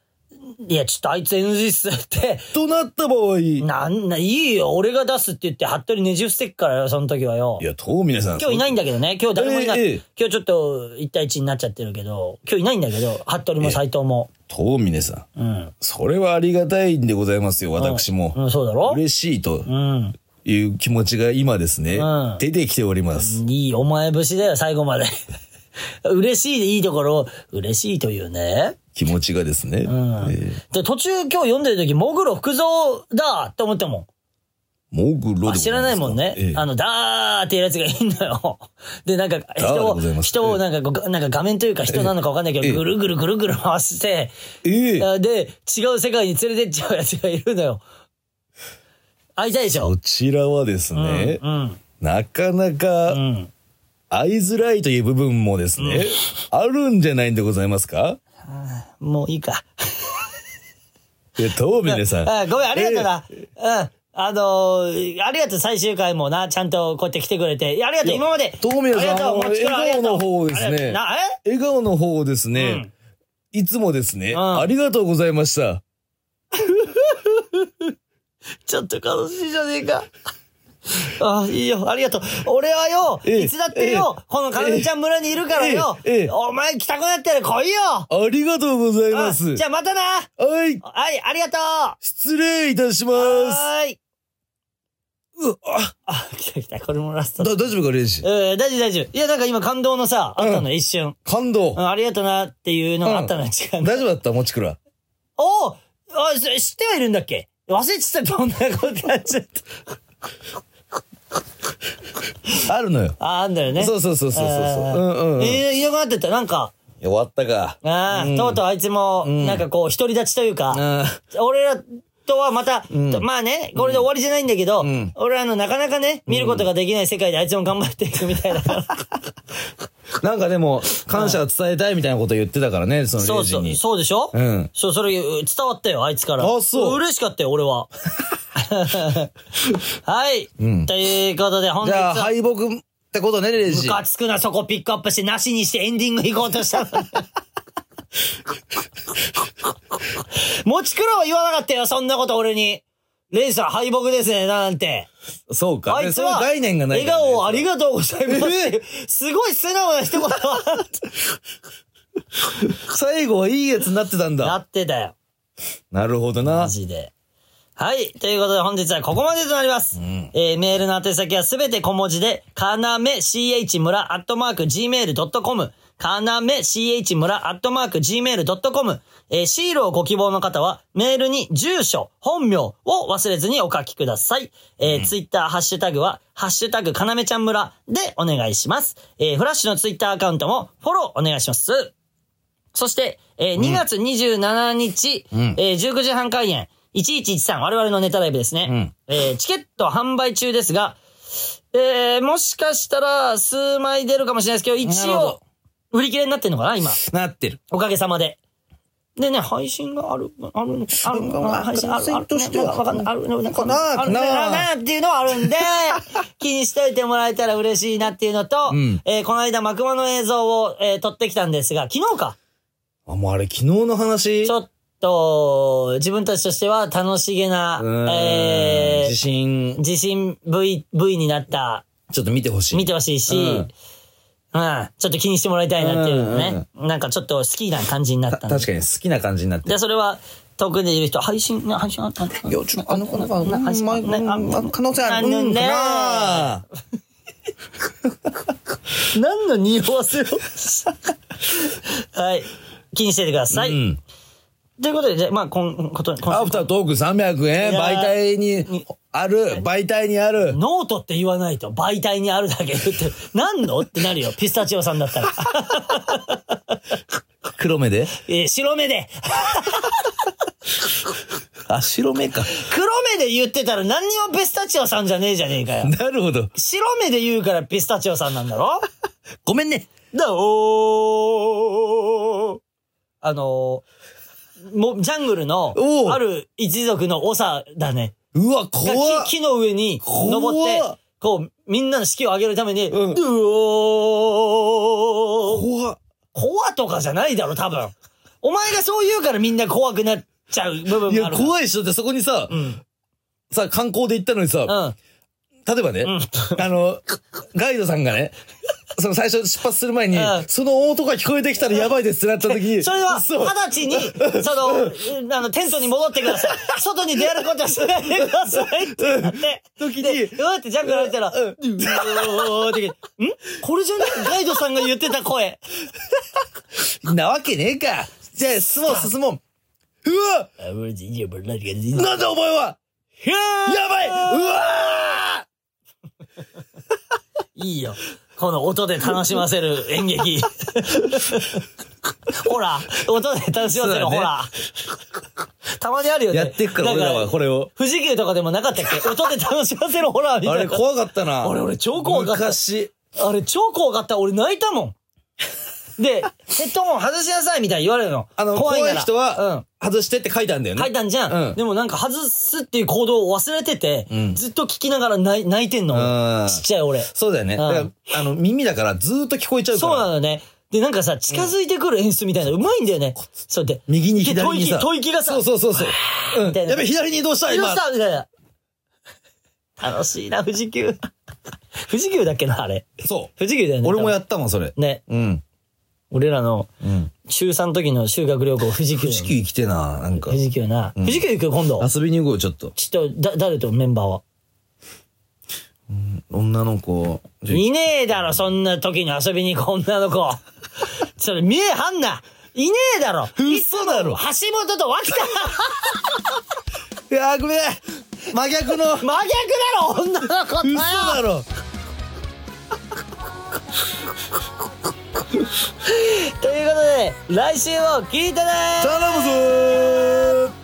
いや、ちょっとあいつ NG っすって、となった場合、いなんな、いいよ、俺が出すって言って、服部ねじ伏せっからよ、その時はよ。や、とう皆さん。今日いないんだけどね、今日誰もいない。え今日ちょっと1対1になっちゃってるけど、今日いないんだけど、服部も斎藤も。とう皆さん。うん。それはありがたいんでございますよ、私も。うん、そうだろ？嬉しいとうん。いう気持ちが今ですね、うん出てきております。いい、お前節だよ、最後まで。嬉しいでいいところを、嬉しいというね。気持ちがですね。うん。えで、途中今日読んでる時、モグロ福蔵だって思ったもん。モグロでございますか？あ知らないもんね。ええあの、ダーっていうやつがいんのよ。で、なんか、ダーで人をござい、ます人をなんかなんか画面というか人なのかわかんないけど、ええぐるぐるぐるぐる回して、ええあで、違う世界に連れてっちゃうやつがいるのよ。会いたいでしょ？こちらはですね、うん。なかなかうん。会いづらいという部分もですね、あるんじゃないんでございますか？もういいか。え、とう皆さん。あごめん、ありがとうな。うん。あのー、ありがとう、最終回もな、ちゃんとこうやって来てくれて。ありがとう、今まで。とう皆さん笑顔の方ですねな、え？笑顔の方ですね、うんいつもですね、んありがとうございました。ちょっと悲しいじゃねえか。あいいよ、ありがとう。俺はよ、ええいつだってよ、ええこのカルちゃん村にいるからよ、お前来たくなったら来いよありがとうございます。あじゃあまたなはい、はい、ありがとう失礼いたします。はーい。うあ、あ、来た来た。これもラスト。だ、大丈夫か、レイジ。えー、大丈夫大丈夫。いや、なんか今感動のさ、あったの、うん一瞬。感動う。ん、ありがとうなっていうのがあったの、時間大丈夫だった？もちくら。おお知ってはいるんだっけ？忘れてたどんなことやっちゃった。あるのよ。あ、あんだよね。そうそうそうそうそうそううんうんうんえー、いなくなってった。なんか、終わったか。ああ、うんとうとうあいつも、なんかこう、独り立ちというか、うん。俺らとはまた、んとまあね、これで終わりじゃないんだけど、ん俺らのなかなかね、見ることができない世界であいつも頑張っていくみたいな。なんかでも、感謝を伝えたいみたいなこと言ってたからね、そのそうそう、レイジに。そうでしょ？うん。そう、それ伝わったよ、あいつから。あそう嬉しかったよ、俺は。はい。うんということで、本日じゃあ、は、敗北ってことね、レ。ムカつくな、そこピックアップして、なしにしてエンディング行こうとしたのに。もちくろは言わなかったよ、そんなこと俺に。レイさん敗北ですね、なんて。そうか。あいつは、概念がないね。顔をありがとうございます。すごい素直な一言最後はいいやつになってたんなだ。ってたよ。なるほどなマ。ジで。はい。ということで本日はここまでとなります。んえー、メールの宛先はすべて小文字で、かなめ ch 村アットマーク gmail.com、かなめ ch 村アットマーク gmail.com、えー、シールをご希望の方は、メールに住所、本名を忘れずにお書きください。えー、ツイッターハッシュタグは、ハッシュタグかなめちゃん村でお願いします。えー、フラッシュのツイッターアカウントもフォローお願いします。そして、えー2月27日、んえー19時半開演、1113、我々のネタライブですね。えーチケット販売中ですが、えーもしかしたら数枚出るかもしれないですけど、一応売り切れになってんのかな今？なってる。おかげさまで。でね、配信がある、あるの、あるの、まあ配信ある、ある、としてはわかんない、あるの、なんかあるっていうのはあるんで、気にしといてもらえたら嬉しいなっていうのと、んえーこの間、マクマの映像を、えー撮ってきたんですが、昨日か。あ、もうあれ昨日の話ちょっと、自分たちとしては楽しげなう、ー自信ー、、自信 V、V になった、ちょっと見てほしい。見てほしいし、うんうん、ちょっと気にしてもらいたいなっていうのね、なんかちょっと好きな感じになったんで。確かに好きな感じになってで、それは、遠くでいる人、配信、配信あったいや、ちょっとあの子なんか、な配信うんまあねあ可能性ある。うんかな 何の匂わせを？はい。気にしててください。うん。ということで、じゃあまあ、こん、こと、今アフタートーク300円、媒体にある、媒体にある。ノートって言わないと、媒体にあるだけ言って、何の？ってなるよ、ピスタチオさんだったら。黒目で？えー白目で。あ、白目か。黒目で言ってたら何にもピスタチオさんじゃねえじゃねえかよ。なるほど。白目で言うからピスタチオさんなんだろ？ごめんね。だおーあのー、もう、ジャングルのある一族の長だね。うわ、が怖っ木木の上に登ってこう、みんなの士気を上げるために、うんうおー怖っ怖とかじゃないだろ、多分。お前がそう言うからみんな怖くなっちゃう部分いや、があるから。怖いっしょってそこにさ、うん。さ、観光で行ったのにさ、うん。例えばね、あの、ガイドさんがね、その最初出発する前に、うん。その音が聞こえてきたらやばいですってなった時、それは、そう二十歳に、その、あの、テントに戻ってください。外に出歩くことはしないでくださいってなって。時にで、うわってジャングル入ったら、うおーって聞いて、ん。これじゃね？ガイドさんが言ってた声。なわけねえか。じゃあ、進もう、進もう。うわ！あ、もう、いや、もう、何が、なんだお前は？やばい！うわ いいよ。この音で楽しませる演劇。ほら、音で楽しませる、ほら。たまにあるよね。やっていくから、俺らはこれを。富士急とかでもなかったっけ？音で楽しませるホラーみたいな。あれ怖かったな。あれ俺超怖かった昔。あれ超怖かった。俺泣いたもん。で、ヘッドホン外しなさいみたいに言われるの。あの、怖怖い人はうん。、外してって書いたんだよね。書いたんじゃん。うんでもなんか外すっていう行動を忘れてて、んずっと聞きながら泣いてんの。うんちっちゃい俺。そうだよね。だから、あの、耳だからずーっと聞こえちゃうから。そうなのね。で、なんかさ、近づいてくる演出みたいな、うまいんだよね。そうで。右に左にさ。で吐息吐息がさ、そうそうそうそう。うん。やべ、左に移動したどう今し。たみたいな。楽しいな、富士急。富士急だっけな、あれ。そ富士急だよう。ね。俺もやっったもん、それ。ね。うん。俺らのうん。中3の時の修学旅行、富士急。富士急来てな、なんか富。士急な。富士急行くよ、今度。遊びに行こう、ちょっと。ちょっと、だ、誰とメンバーは？女の子。いねえだろ、そんな時に遊びに行く 女の子。それ見えはんな。いねえだろ。嘘だろ橋本と脇田。いや、ごめん。真逆の。嘘真逆だろ、女の子とよ。だろ。ということで、来週も聞いてね頼むぞ